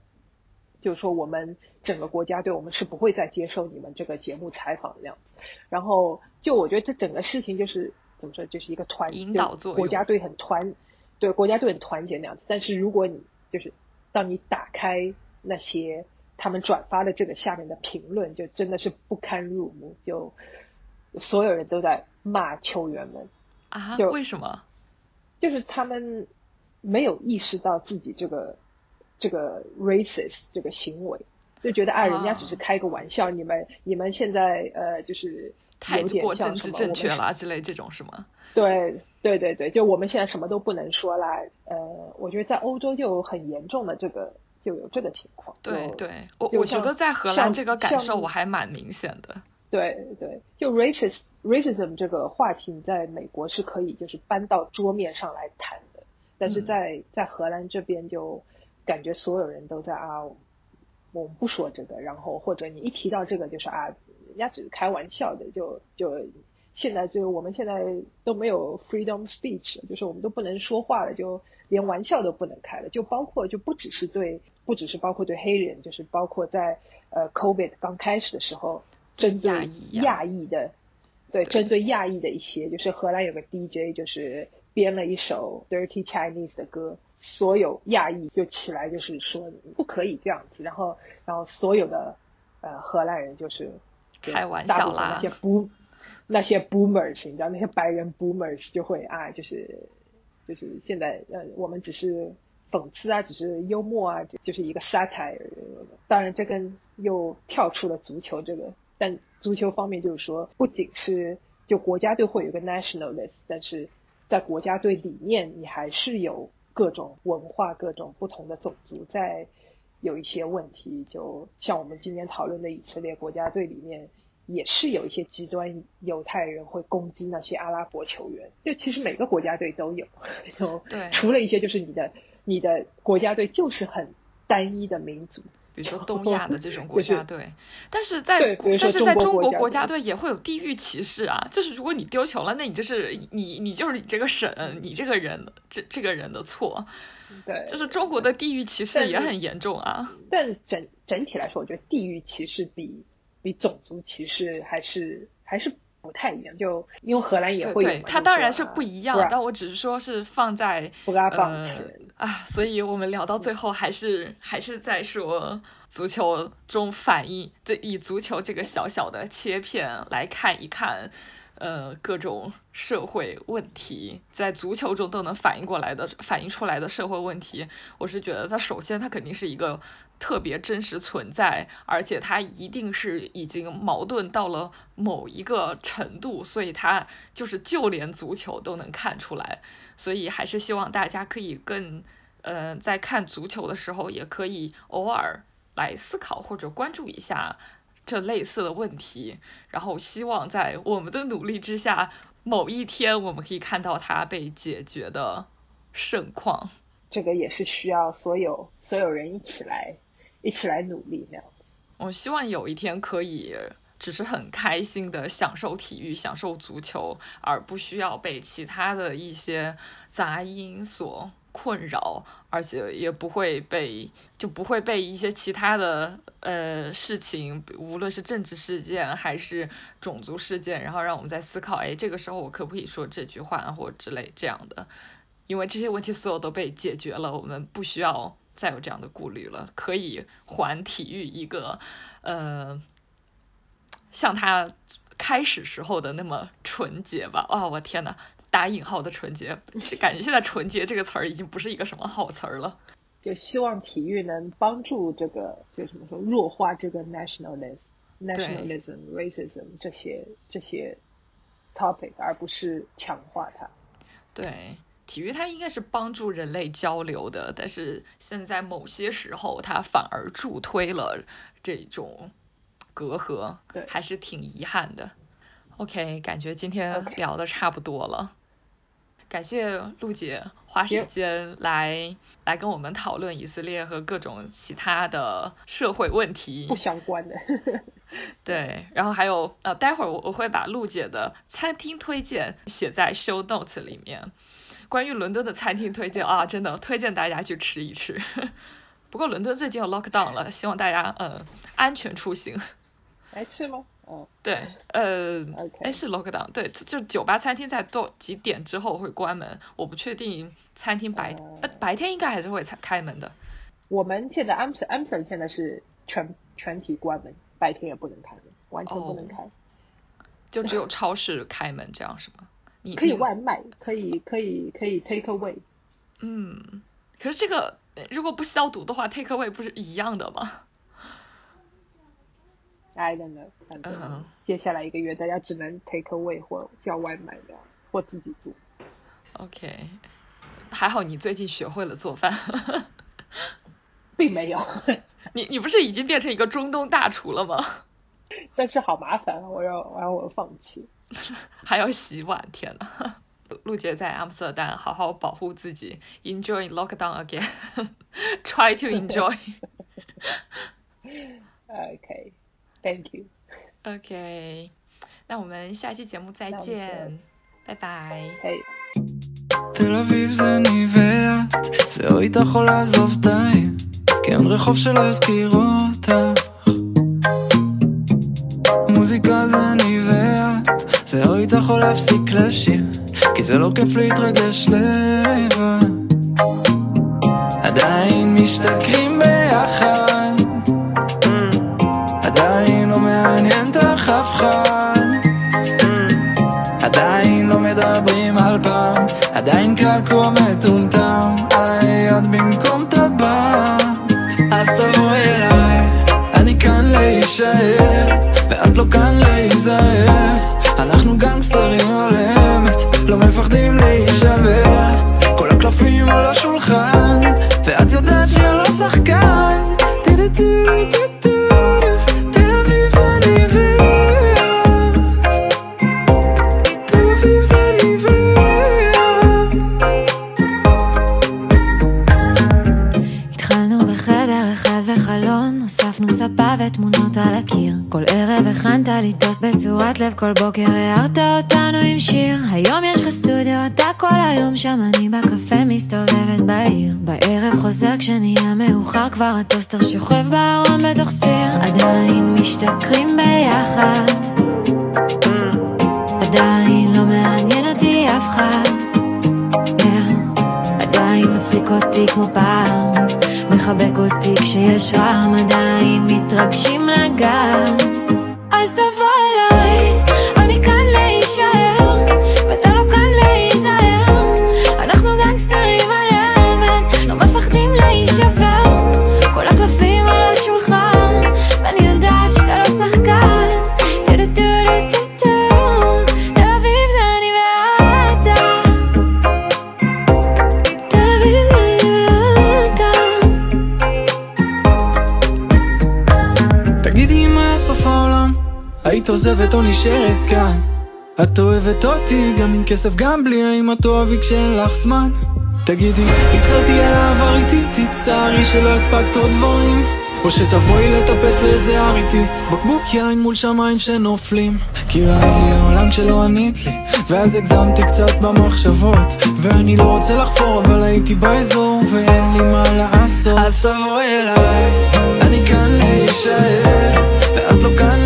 就是说我们整个国家队我们是不会再接受你们这个节目采访的样子。然后就我觉得这整个事情就是怎么说，就是一个团引导作用国家队很团，对国家队很团结那样子。但是如果你就是当你打开那些他们转发的这个下面的评论，就真的是不堪入目，就所有人都在骂球员们，啊？就为什么？就是他们没有意识到自己这个这个 racist 这个行为，就觉得啊，人家只是开个玩笑，你们你们现在呃就是太过政治正确我们了之类这种是吗？对对对对，就我们现在什么都不能说啦。呃，我觉得在欧洲就有很严重的这个，就有这个情况。对对，我我觉得在荷兰这个感受我还蛮明显的。对对，就 racism racism 这个话题，你在美国是可以就是搬到桌面上来谈的，但是嗯在在荷兰这边就感觉所有人都在啊，我们不说这个，然后或者你一提到这个就是啊，人家只是开玩笑的，就就现在就我们现在都没有 freedom speech，就是我们都不能说话了，就连玩笑都不能开了，就包括就不只是对不只是包括对黑人，就是包括在呃 COVID 刚开始的时候，针对亚裔的，对，对针对亚裔的一些，就是荷兰有个 DJ 就是编了一首 Dirty Chinese 的歌，所有亚裔就起来就是说不可以这样子，然后然后所有的呃荷兰人就是就开玩大笑啦那些 boom 那些 boomers，你知道那些白人 boomers 就会啊，就是就是现在呃我们只是讽刺啊，只是幽默啊，就就是一个 satire。当然，这跟又跳出了足球这个，但足球方面就是说，不仅是就国家队会有一个 nationalist，但是在国家队里面，你还是有各种文化、各种不同的种族在有一些问题。就像我们今天讨论的以色列国家队里面。也是有一些极端犹太人会攻击那些阿拉伯球员，就其实每个国家队都有，就除了一些就是你的你的国家队就是很单一的民族，比如说 [laughs] 东亚的这种国就是家队，但是在对比如说但是在中中国国家队也会有地域歧视啊。就是如果你丢球了，那你就是你你就是你这个省你这个人这这个人的错，对，就是中国的地域歧视也很严重啊。但整整体来说，我觉得地域歧视比比种族歧视还是还是不太一样。就因为荷兰也对对，会有嘛，它当然是不一样，但我只是说是放在布拉邦呃啊，所以我们聊到最后还是还是在说足球中反应，就以足球这个小小的切片来看一看呃各种社会问题，在足球中都能反映过来的、反映出来的社会问题，我是觉得它首先它肯定是一个特别真实存在，而且它一定是已经矛盾到了某一个程度，所以它就是就连足球都能看出来，所以还是希望大家可以更。呃，在看足球的时候，也可以偶尔来思考或者关注一下这类似的问题，然后希望在我们的努力之下，某一天我们可以看到它被解决的盛况。这个也是需要所有所有人一起来一起来努力那样。我希望有一天可以只是很开心的享受体育、享受足球，而不需要被其他的一些杂音所。困扰，而且也不会被就不会被一些其他的呃事情，无论是政治事件还是种族事件，然后让我们在思考，哎，这个时候我可不可以说这句话或之类这样的？因为这些问题所有都被解决了，我们不需要再有这样的顾虑了，可以还体育一个呃像他开始时候的那么纯洁吧？啊，我天呐！打引号的纯洁，感觉现在“纯洁”这个词儿已经不是一个什么好词儿了。就希望体育能帮助这个，就怎么说，弱化这个 nationalism、nationalism、racism 这些这些 topic，而不是强化它。对，体育它应该是帮助人类交流的，但是现在某些时候它反而助推了这种隔阂，还是挺遗憾的。OK，感觉今天聊的差不多了。感谢陆姐花时间来来跟我们讨论以色列和各种其他的社会问题不相关的。[laughs] [laughs] 对，然后还有呃，待会儿我我会把陆姐的餐厅推荐写在 show notes 里面。关于伦敦的餐厅推荐啊，真的推荐大家去吃一吃。[laughs] 不过伦敦最近要 lock down 了，希望大家嗯安全出行。来吃吗？哦，对，呃，哎，是 lockdown，对，就酒吧、餐厅在多几点之后会关门，我不确定餐厅白白天应该还是会开开门的。我们现在 a m s a m s o n 现在是全全体关门，白天也不能开门，完全不能开，就只有超市开门这样是吗？你可以外卖，可以可以可以 take away。嗯，可是这个如果不消毒的话，take away 不是一样的吗？I don't know，反正接下来一个月大家只能 take away 或叫外卖的，或自己做。OK，还好你最近学会了做饭，并没有。[laughs] 你你不是已经变成一个中东大厨了吗？但是好麻烦啊！我要我要我放弃，[laughs] 还要洗碗，天呐！陆杰在阿姆斯特丹好好保护自己，enjoy lockdown again，try [laughs] to enjoy。OK。Thank you. OK，那我们下期节目再见，拜拜。תל אביב זה ניבט, זהו איתך יכול לעזוב את העיר, כי אין רחוב שלא יזכיר אותך. מוזיקה זה ניבט, זהו איתך יכול להפסיק לשיר, כי זה לא כיף להתרגש לבד. עדיין משתכרים ביחד אותך אף אחד עדיין לא מדברים על פעם עדיין קעקוע מטומטם. על היד במקום בצורת לב כל בוקר הערת אותנו עם שיר. היום יש לך סטודיו אתה כל היום שם אני בקפה מסתובבת בעיר. בערב חוזר כשנהיה מאוחר כבר הטוסטר שוכב בארון בתוך סיר. עדיין משתכרים ביחד. עדיין לא מעניין אותי אף אחד. Yeah. עדיין מצחיק אותי כמו פעם. מחבק אותי כשיש רעם עדיין מתרגשים לגעת. אז להישאר, ואתה לא כאן להיזהר. אנחנו גנגסטרים על האבן, לא מפחדים להישבר. כל הקלפים על השולחן, ואני יודעת שאתה לא שחקן. תגידי מה סוף העולם? היית עוזבת או נשארת כאן? את אוהבת אותי גם עם כסף גם בלי האם את אוהבי כשאין לך זמן? תגידי, תתחרתי על העבר איתי, תצטערי שלא הספקת עוד דברים. או שתבואי לטפס לאיזה הר איתי בקבוק יין מול שמיים שנופלים. כי רעד לי העולם כשלא ענית לי ואז הגזמתי קצת במחשבות. ואני לא רוצה לחפור אבל הייתי באזור ואין לי מה לעשות. אז תבואי אליי, אני כאן להישאר ואת לא כאן